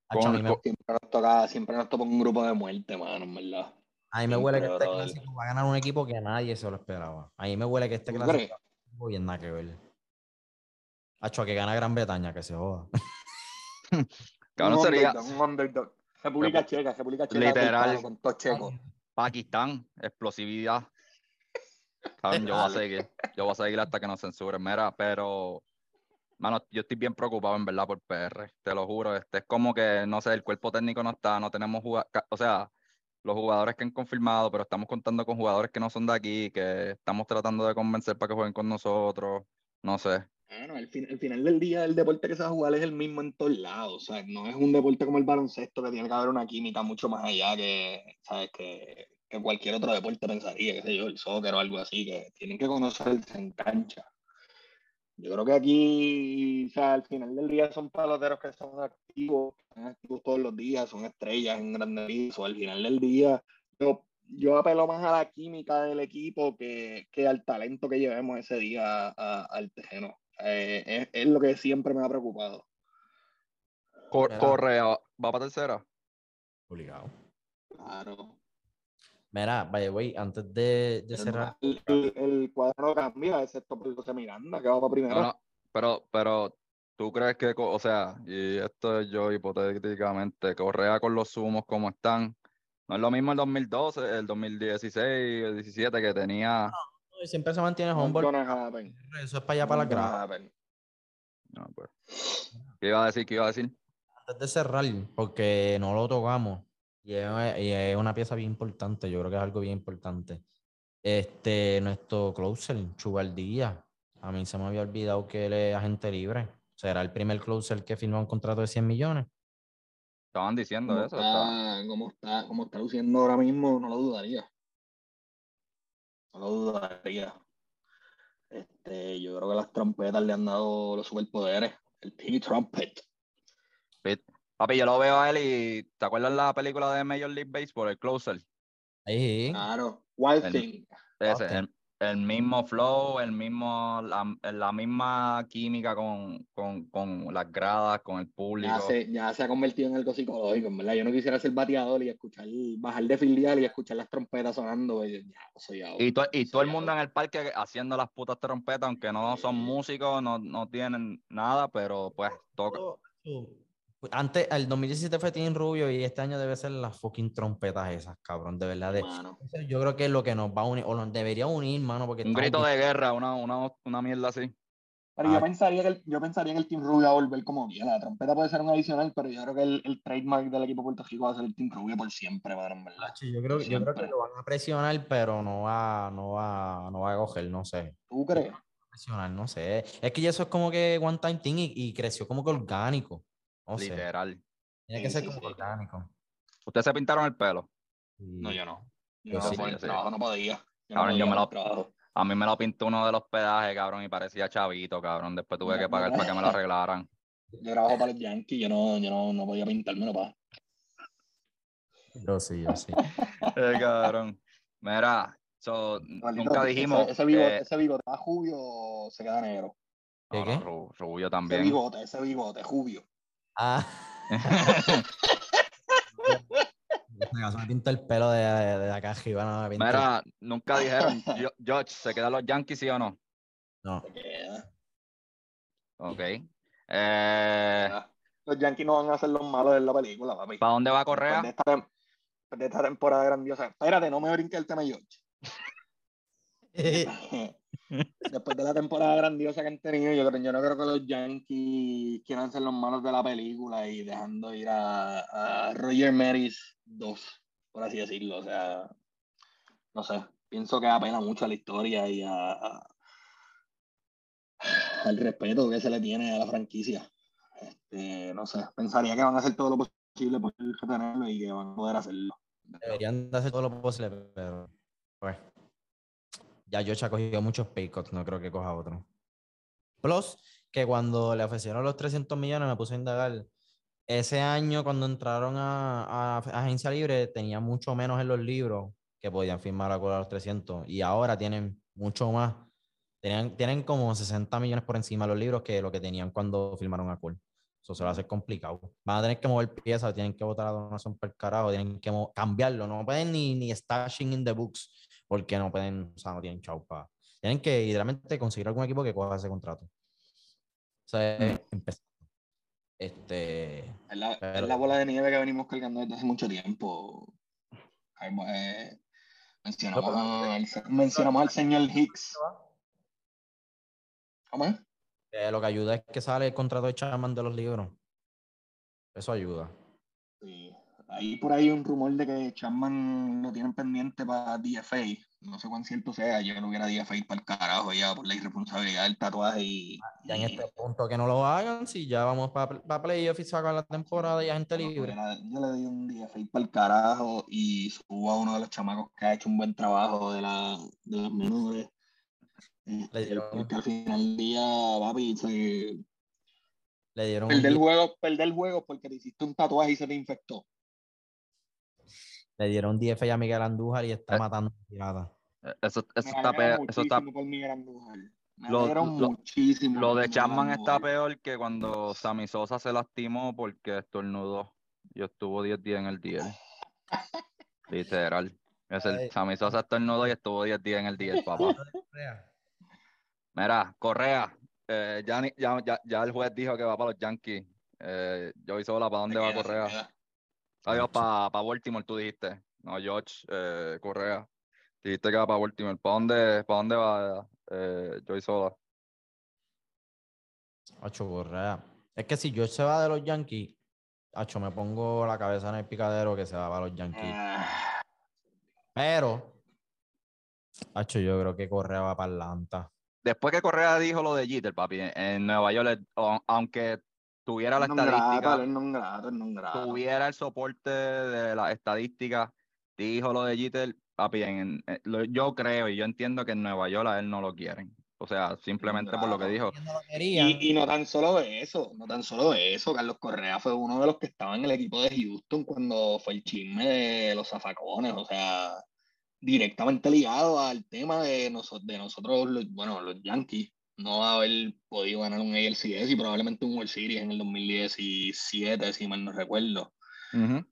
Hacho, a Con- mí me- con- Siempre nos toca, siempre nos toca un grupo de muerte, mano, en verdad. A mí me huele que este brother. clásico va a ganar un equipo que nadie se lo esperaba. A mí me huele que este ¿Tú clásico equipo bien nada que ver. Hacho, a que gana Gran Bretaña, que se joda. Cabrón, un sería underdog, un underdog. República Checa, República Checa. Literal. Con todo checo. Pakistán, explosividad. Cabrón, yo voy a seguir, yo voy a seguir hasta que nos censuren. Mira, pero, mano, yo estoy bien preocupado en verdad por PR, te lo juro. Este es como que, no sé, el cuerpo técnico no está, no tenemos jugadores, o sea, los jugadores que han confirmado, pero estamos contando con jugadores que no son de aquí, que estamos tratando de convencer para que jueguen con nosotros. No sé. Bueno, al, fin- al final del día el deporte que se va a jugar es el mismo en todos lados. O sea, no es un deporte como el baloncesto que tiene que haber una química mucho más allá que, ¿sabes? Que, que cualquier otro deporte pensaría, qué sé yo, el soccer o algo así, que tienen que conocerse en cancha. Yo creo que aquí, o sea, al final del día son peloteros que son activos, están activos todos los días, son estrellas en grandes o al final del día yo, yo apelo más a la química del equipo que, que al talento que llevemos ese día a- al terreno. Eh, es, es lo que siempre me ha preocupado. Cor-. Correa, ¿va para tercera? Obligado. Claro. Mira, by the way, antes de, de cerrar. El, el, el cuadro no cambia, excepto por José Miranda, que va para primero. No, no, pero, pero, ¿tú crees que, o sea, y esto es yo hipotéticamente, Correa con los sumos como están? No es lo mismo el 2012, el 2016, el 17 que tenía. Siempre se mantiene happen. Eso es para allá, para gradas. happen. No, pues. ¿Qué iba a decir? ¿Qué iba a decir? Antes de cerrar, porque no lo tocamos. Y es, y es una pieza bien importante. Yo creo que es algo bien importante. Este, nuestro closer, Chubaldía. A mí se me había olvidado que él es agente libre. Será el primer closer que firmó un contrato de 100 millones. Estaban diciendo Como eso. está, como está, como está luciendo ahora mismo, no lo dudaría. No lo dudaría. Este, yo creo que las trompetas le han dado los superpoderes. El Team Trumpet. Papi, yo lo veo a él y ¿te acuerdas la película de Major League Baseball, el Closer? Ahí, Claro. Wild El- Thing. Ese, el, el mismo flow, el mismo, la, la misma química con, con, con las gradas, con el público. Ya se, ya se ha convertido en algo psicológico, en verdad. Yo no quisiera ser bateador y escuchar, bajar de filial y escuchar las trompetas sonando. pues, Ya, soy. Y, to- y todo el Sí, mundo en el parque haciendo las putas trompetas, aunque no son músicos, no, no tienen nada, pero pues toca. Antes, el 2017 fue Team Rubio y este año debe ser las fucking trompetas esas, cabrón, de verdad. de- yo creo que es lo que nos va a unir, o nos debería unir, mano, porque Un grito de guerra, una, una, una mierda así. Pero yo Ah. pensaría que el, yo pensaría que el Team Rubio va a volver como bien. La trompeta puede ser un adicional, pero yo creo que el, el trademark del equipo de Puerto Rico va a ser el Team Rubio por siempre, mano, en verdad. Yo creo, yo creo que lo van a presionar, pero no va, no va, no va a coger, no sé. ¿Tú crees? Presionar, no sé. Es que ya eso es como que one time thing y, y creció como que orgánico. No sé. Literal. Tiene que Sí, ser como sí. orgánico. ¿Ustedes se pintaron el pelo? No, yo no. Yo, Yo no, sí, por yo el sí. trabajo no podía. Yo Cabrón, yo podía me lo- el trabajo. A mí me lo pintó uno de los pedajes, cabrón, y parecía chavito, cabrón. Después tuve que pagar para que me lo arreglaran. Yo trabajo para los Yankees, yo no, yo no, no podía pintármelo para. Yo sí, yo sí. Eh, cabrón. Mira, so, nunca dijimos. Ese, ese bigote, que- ese bigote ¿va jubio se queda negro. ¿Qué, No, qué? no, Ru- Rubio Ese también. bigote, ese bigote, jubio. Ah. Se me pinta el pelo de, de, de acá arriba, no me Mira, nunca dijeron, "Yo- George, ¿se quedan los Yankees sí o no? No. Se queda. Ok. Eh, Los Yankees no van a ser los malos en la película, papi. ¿Para dónde va Correa? de esta, de esta temporada grandiosa. Espérate, no me brinque el tema de George. Después de la temporada grandiosa que han tenido, yo, creo, yo no creo que los Yankees quieran ser los malos de la película y dejando ir a, a Roger Maris 2, por así decirlo. O sea, no sé, pienso que apela mucho a la historia y a, a- al respeto que se le tiene a la franquicia. Este, no sé, pensaría que van a hacer todo lo posible por retenerlo y que van a poder hacerlo. Deberían de hacer todo lo posible, pero pues ya George ha cogido muchos pay cuts, no creo que coja otro. Plus, que cuando le ofrecieron los 300 millones me puse a indagar. Ese año, cuando entraron a, a Agencia Libre, tenía mucho menos en los libros que podían firmar a los 300. Y ahora tienen mucho más. Tenían, tienen como 60 millones por encima de los libros que lo que tenían cuando firmaron a Cole. Eso se va a hacer complicado. Van a tener que mover piezas, tienen que votar la donación por carajo, tienen que cambiarlo. No pueden ni, ni stashing in the books porque no pueden, o sea, no tienen chaupa. Tienen que literalmente conseguir algún equipo que coja ese contrato. O sea, empezar. Este. Es la, es Pero- la bola de nieve que venimos cargando desde hace mucho tiempo. Eh, mencionamos, No, al, mencionamos al señor Hicks. ¿Cómo es? eh, lo que ayuda es que sale el contrato de Chapman de los libros. Eso ayuda. Hay por ahí un rumor de que Chapman lo tienen pendiente para DFA. No sé cuán cierto sea. Yo no hubiera DFA para el carajo ya por la irresponsabilidad del tatuaje y. Ya en y- este punto que no lo hagan, si ya vamos para pa playoff y sacan la temporada y gente libre. le- Yo le doy un DFA para el carajo y subo a uno de los chamacos que ha hecho un buen trabajo de, la, de las menores. Este, dieron- porque al final del día, papi, se- Le dieron un perder el hit- juego, perder juego porque te hiciste un tatuaje y se te infectó. Le dieron 10 a Miguel Andújar y está Eh, matando piratas. Eh, Eso, eso Me está peor. Eso está, muchísimo por Miguel Andújar. Me Lo- lo- muchísimo. lo de Chapman está peor que cuando Sammy Sosa se lastimó porque estornudó y estuvo 10 días en el DL. Literal. Es el. Sammy Sosa estornudó y estuvo 10 días en el día, papá. Mira, Correa, eh, ya, ya, ya, ya el juez dijo que va para los Yankees. Eh, yo hice sola, ¿para dónde va queda, se Correa? Adiós, para Baltimore, tú dijiste. No, George, eh, Correa. Dijiste que va para Baltimore. ¿Para dónde, para dónde va eh, Joey Sola? Hacho Correa. Es que si George se va de los Yankees, Hacho, me pongo la cabeza en el picadero que se va para los Yankees. Ah, Pero, Hacho, yo creo que Correa va para Atlanta. Después que Correa dijo lo de Jeter, papi, en, Nueva York, aunque tuviera la estadística, tuviera el soporte de la estadística, dijo lo de Jeter, papi, en- en- lo- yo creo y yo entiendo que en Nueva York a él no lo quieren. O sea, simplemente por lo que dijo. Y no tan solo eso, no tan solo eso, Carlos Correa fue uno de los que estaba en el equipo de Houston cuando fue el chisme de los zafacones, o sea, directamente ligado al tema de, noso- de nosotros, los- bueno, los Yankees, no haber podido ganar un ALCS y probablemente un World Series en el 2017, si mal no recuerdo.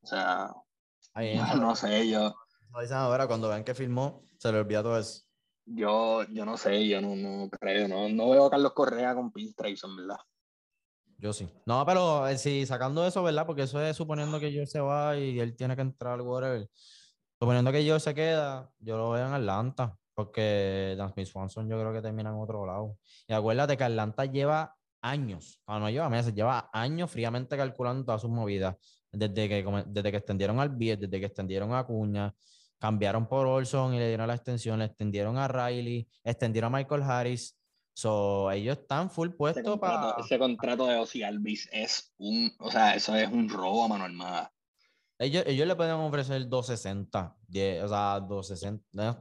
O sea, Ahí no sé, yo, Lo dicen ahora, cuando ven que filmó, se le olvida todo eso. yo, yo no sé, yo no, no creo, no, no veo a Carlos Correa con pinstripes, en verdad. Yo sí. No, pero eh, sí, sacando eso, ¿verdad? Porque eso es suponiendo que George se va y él tiene que entrar al whatever. Suponiendo que George se queda, yo lo veo en Atlanta. Porque Dan Smith Swanson yo creo que termina en otro lado. Y acuérdate que Atlanta lleva años, o no lleva meses, lleva años fríamente calculando todas sus movidas. Desde que, desde que extendieron al Bies, desde que extendieron a Cuña, cambiaron por Olson y le dieron la extensión, le extendieron a Riley, extendieron a Michael Harris. So, ellos están full Ese puestos para. ese contrato de Ozzy Alvis es un, o sea, eso es un robo a mano armada. Ellos, ellos le pueden ofrecer 260, 10, o sea, 260.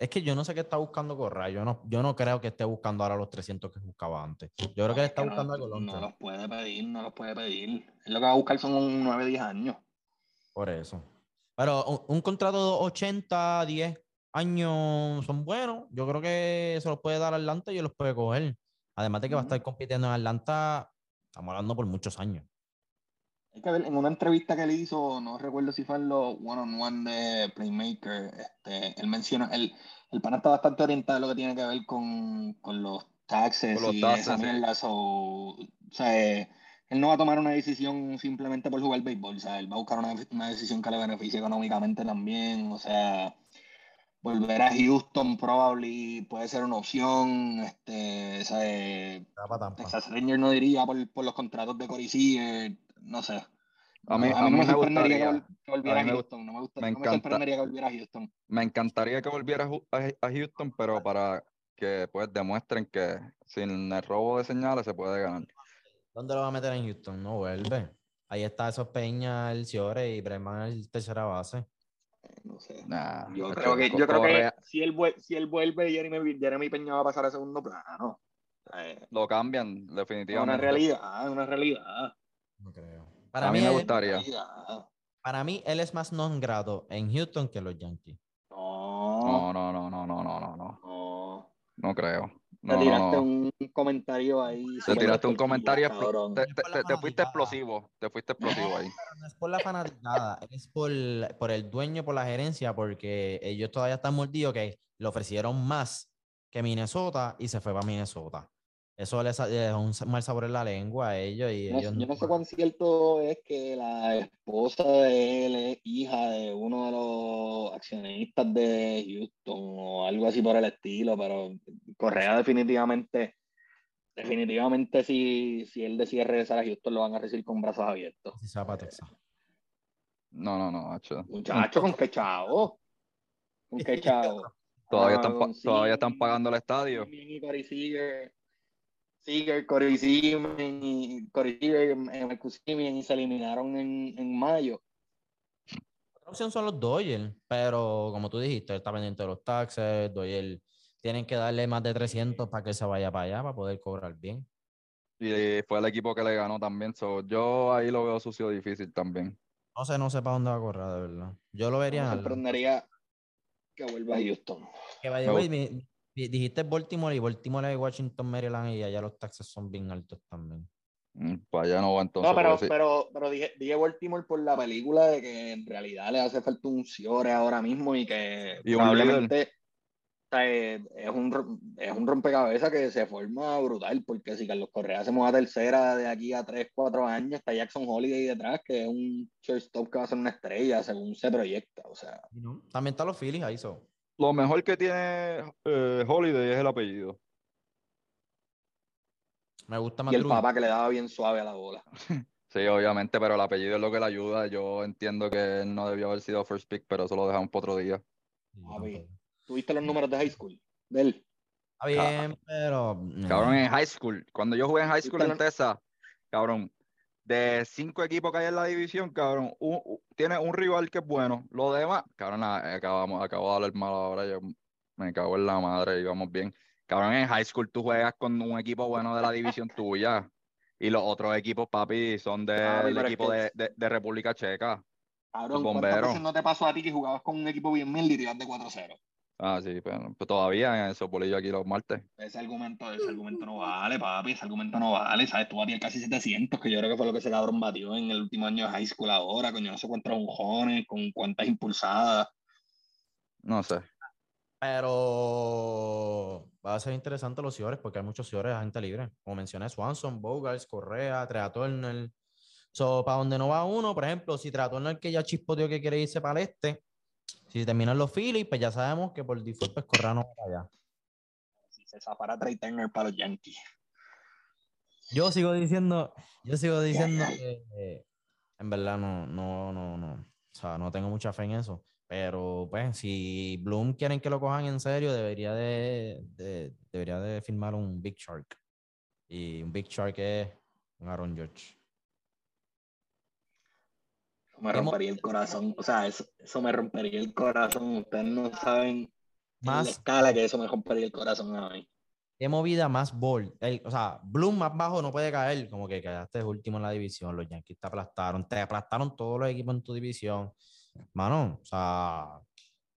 Es que yo no sé qué está buscando Correa. Yo no, yo no creo que esté buscando ahora los 300 que buscaba antes. Yo creo que él Es está que buscando no, algo no los puede pedir, no los puede pedir. Él lo que va a buscar son un 9, 10 años. Por eso. Pero un, un contrato de 80, 10 años son buenos. Yo creo que se los puede dar Atlanta y ellos los puede coger. Además de que va a estar compitiendo en Atlanta, estamos hablando por muchos años. Hay que ver, en una entrevista que él hizo, no recuerdo si fue en los one-on-one de Playmaker, este, él menciona, el, el pana está bastante orientado en lo que tiene que ver con, con los taxes Con los y taxes, esa mierda. o sea, él no va a tomar una decisión simplemente por jugar béisbol, o sea, él va a buscar una, una decisión que le beneficie económicamente también, o sea, volver a Houston probablemente puede ser una opción, este. Texas Rangers no diría por, por los contratos de Corey Seager, no sé. A mí- a no mí me sorprendería que gustaría- vol- que volviera a Houston. No me, gusta, me no me encanta- sorprendería que volviera a Houston. Me encantaría que volviera a a, Houston, pero para que pues demuestren que sin el robo de señales se puede ganar. ¿Dónde lo va a meter en Houston? No vuelve. Ahí está esos Peña, el Ciore y Breman el tercera base. No sé. Nah, Yo creo que, yo creo que si, él vuelve, si él vuelve, Jeremy, Jeremy Peña va a pasar a segundo plano. Eh, lo cambian es una definitivamente. realidad, es una realidad. No creo. Para a mí, me gustaría. Para mí, él es más non grado en Houston que los Yankees. No, no, no, no, no, no, no, no. No creo. No, te tiraste un comentario ahí. Te tiraste un comentario. Te, te, te, fuiste explosivo. Te fuiste explosivo ahí. No es por la fanaticada, es por, por, el dueño, por la gerencia, porque ellos todavía están mordidos que le ofrecieron más que Minnesota y se fue para Minnesota. Eso les dejó un mal sabor en la lengua a ellos y No- ellos yo no sé cuán cierto es que la esposa de él es hija de uno de los accionistas de Houston o algo así por el estilo, pero Correa definitivamente, definitivamente si, si él decide regresar a Houston lo van a recibir con brazos abiertos. Texas. No, no, no, macho. Muchacho, ¿con qué chavo? ¿Con qué chavo? Todavía Ah, están, todavía están pagando el estadio. Y Seager. Corey Seaman y Corey Seager, eh, Marcus y se eliminaron en, en mayo. Otra opción son los Dodgers, pero como tú dijiste, él está pendiente de los taxes, Dodgers tienen que darle más de 300 para que se vaya para allá, para poder cobrar bien. Y fue el equipo que le ganó también. so, yo ahí lo veo sucio difícil también. No sé, no sé para dónde va a correr, de verdad. Yo lo vería No me sorprendería que vuelva a Houston. Que Me way, mi- dijiste Baltimore y Baltimore es Washington, Maryland y allá los taxes son bien altos también. Mm, Para allá no va entonces. No, pero, porque sí. pero, pero dije, dije Baltimore por la película de que en realidad le hace falta un Ciore ahora mismo y que Y probablemente o sea, eh, es, un, es un rompecabezas que se forma brutal, porque si Carlos Correa se mueve a tercera de aquí a 3, 4 años, está Jackson Holiday detrás, que es un shortstop que va a ser una estrella según se proyecta. O sea, Y no, También están los Phillies ahí, so. Lo mejor que tiene eh, Holiday es el apellido. Me gusta más y el papá que le daba bien suave a la bola. Sí, obviamente, pero el apellido es lo que le ayuda. Yo entiendo que él no debió haber sido first pick, pero eso lo dejamos para otro día. ¿Tuviste los números de high school? De él. Está bien, pero. Cabrón, en high school, cuando yo jugué en high school en Tesa, cabrón, de cinco equipos que hay en la división, cabrón, un- un- tiene un rival que es bueno. Lo demás, cabrón, acabamos, acabo de hablar mal ahora, yo me cago en la madre, íbamos bien. Cabrón, en high school tú juegas con un equipo bueno de la división tuya. Y los otros equipos, papi, son del equipo de, de- de República Checa. Cabrón, Los ¿cuántas bomberos. no te pasó a ti que jugabas con un equipo bien mil y tiras de 4-0? Ah, sí, pero, pero todavía en esos bolillos aquí los martes. Ese argumento, ese argumento no vale, papi, ese argumento no vale, ¿sabes? Tú batías casi 700, que yo creo que fue lo que ese cabrón batió en el último año de high school ahora, con yo no sé cuántos unjones, con cuántas impulsadas. No sé. Pero va a ser interesante los Ciores porque hay muchos Ciores de gente libre. Como mencioné, Swanson, Bogarts, Correa, Trea Turner. So, para donde no va uno, por ejemplo, si Trea Turner que ya chispoteó que quiere irse para el este, si terminan los Phillies, pues ya sabemos que por default pues Correa no va para allá. Si se zafara Trey Turner para los Yankees. Yo sigo diciendo, yo sigo diciendo que eh, en verdad no, no, no, no. O sea, no tengo mucha fe en eso. Pero pues si Bloom quieren que lo cojan en serio, debería de, de- debería de firmar un Big Shark. Y un Big Shark es un Aaron George. Me rompería el corazón, o sea, eso, eso me rompería el corazón. Ustedes no saben la Más, escala que eso me rompería el corazón a mí. qué movida más bold. El- o sea, Bloom más bajo no puede caer, como que quedaste último en la división. Los Yankees te aplastaron, te aplastaron todos los equipos en tu división. Mano, o sea,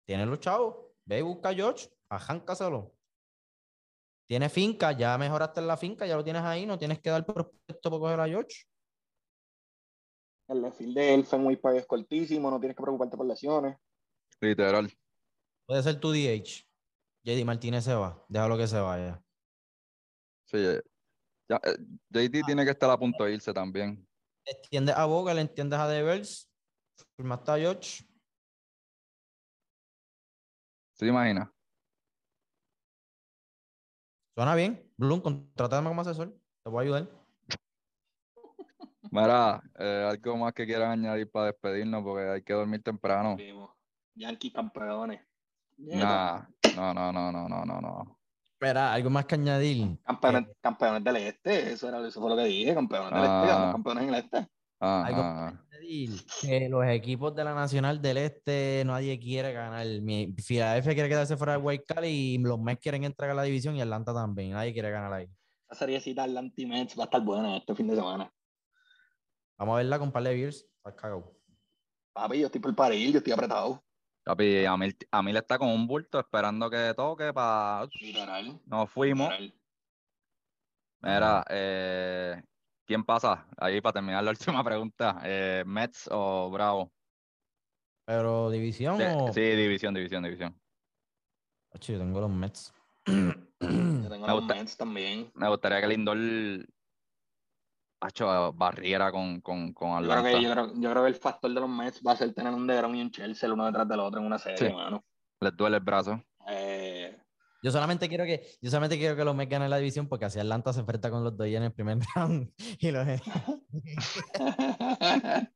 tienes los chavos, ve y busca a George, ajáncaselo. Tienes finca, ya mejoraste en la finca, ya lo tienes ahí, no tienes que dar prospecto por coger a George. El desfile de él, Fenway Park es cortísimo, no tienes que preocuparte por lesiones. Literal. Puede ser tu DH. JD Martínez se va, déjalo que se vaya. Sí, eh, ya, eh, JD tiene que estar a punto de irse también. Entiendes a Boga, le entiendes a Devers, firmaste a George. ¿Se imagina? Suena bien. Bloom, contrátame como asesor. Te voy a ayudar. Mira, eh, algo más que quieran añadir para despedirnos porque hay que dormir temprano. Vimos. Yankees campeones. Nah, no, no, no, no, no, no, no. Espera, algo más que añadir. Campeones, campeones del este, eso, era, eso fue lo que dije, campeones del este, Ah. campeones en el este. Ah, Algo ah, más que añadir, que los equipos de la Nacional del Este nadie quiere ganar. Mi, Philadelphia quiere quedarse fuera de White Cali y los Mets quieren entrar a la división y Atlanta también. Nadie quiere ganar ahí. Esa seriecita Atlanta Mets va a estar buena este fin de semana. Vamos a verla con par de beers. Está cagado. Papi, yo estoy por parir, yo estoy apretado. Papi, a mí, a mí le está con un bulto esperando que toque para... Literal. Nos fuimos. literal. Mira, eh, ¿quién pasa? Ahí para terminar la última pregunta. Eh, ¿Mets o Bravo? Pero división Sí, o. sí, división, división, división. Ocho, yo tengo los Mets. Yo tengo Me los gusta. Mets también. Me gustaría que Lindor hecho barriera con, con, con Yo creo, Atlanta. que, yo, creo, yo creo que el factor de los Mets va a ser tener un DeGrom y un Chelsea el uno detrás del otro en una serie, Sí. mano. Les duele el brazo. Eh, Yo solamente quiero que, yo solamente quiero que los Mets ganen la división porque así Atlanta se enfrenta con los Dodgers en el primer round. Y los...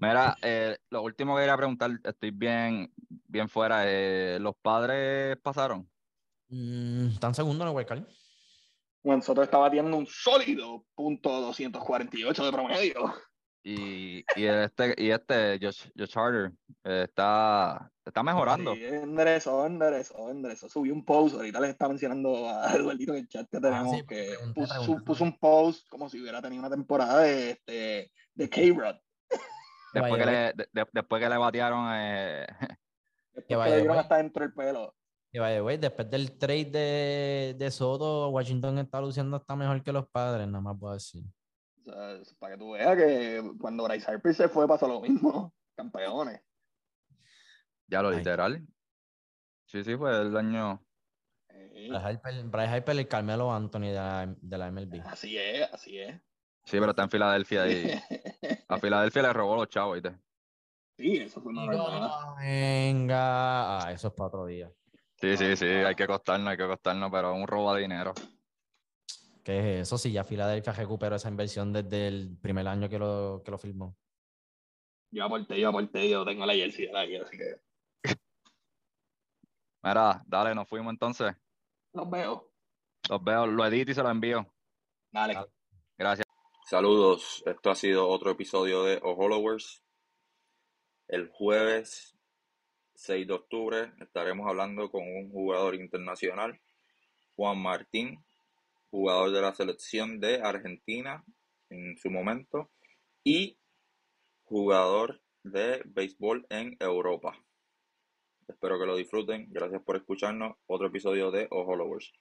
Mira, eh, lo último que quería preguntar, estoy bien, bien fuera. eh, ¿Los padres pasaron? Mm, están segundos en el Wild Card. Juan Soto está batiendo un sólido punto 248 de promedio. Y, y este, y este Josh, Josh Harder, eh, está, está mejorando. Sí, enderezó, enderezó, enderezó. Subí un post, ahorita les está mencionando a Eduardito en el chat que tenemos, Ah, sí, que pregunté, puso, pregunté. puso un post como si hubiera tenido una temporada de, este, de K-Rod. Después que, le, de- de- después que le batearon, eh, Después Que que le dieron hasta dentro del pelo. Que Y vaya, güey, después del trade de, de Soto, Washington está luciendo hasta mejor que los padres, nada más puedo decir. O sea, para que tú veas que cuando Bryce Harper se fue pasó lo mismo. Campeones. Ya lo Ay. literal. Sí, sí, fue el año. Sí. Bryce Harper, Bryce Harper y Carmelo Anthony de la, de la MLB. Así es, así es. Sí, pero está en Filadelfia y a Filadelfia le robó los chavos, ¿viste? Sí, eso fue una como venga, ah, eso es para otro día. Sí, sí, sí, hay que costarnos, hay que costarnos, pero es un robo de dinero. ¿Qué es eso? Si ya Filadelfia recuperó esa inversión desde el primer año que lo, que lo firmó. Yo aporté, yo aporté, yo tengo la jersey de la aquí, así que Mira, dale, nos fuimos entonces. los veo. Los veo, lo edito y se lo envío. Dale. Dale. Gracias. Saludos, esto ha sido otro episodio de Followers. El jueves 6 de octubre estaremos hablando con un jugador internacional, Juan Martín, jugador de la selección de Argentina en su momento y jugador de béisbol en Europa. Espero que lo disfruten. Gracias por escucharnos. Otro episodio de Followers.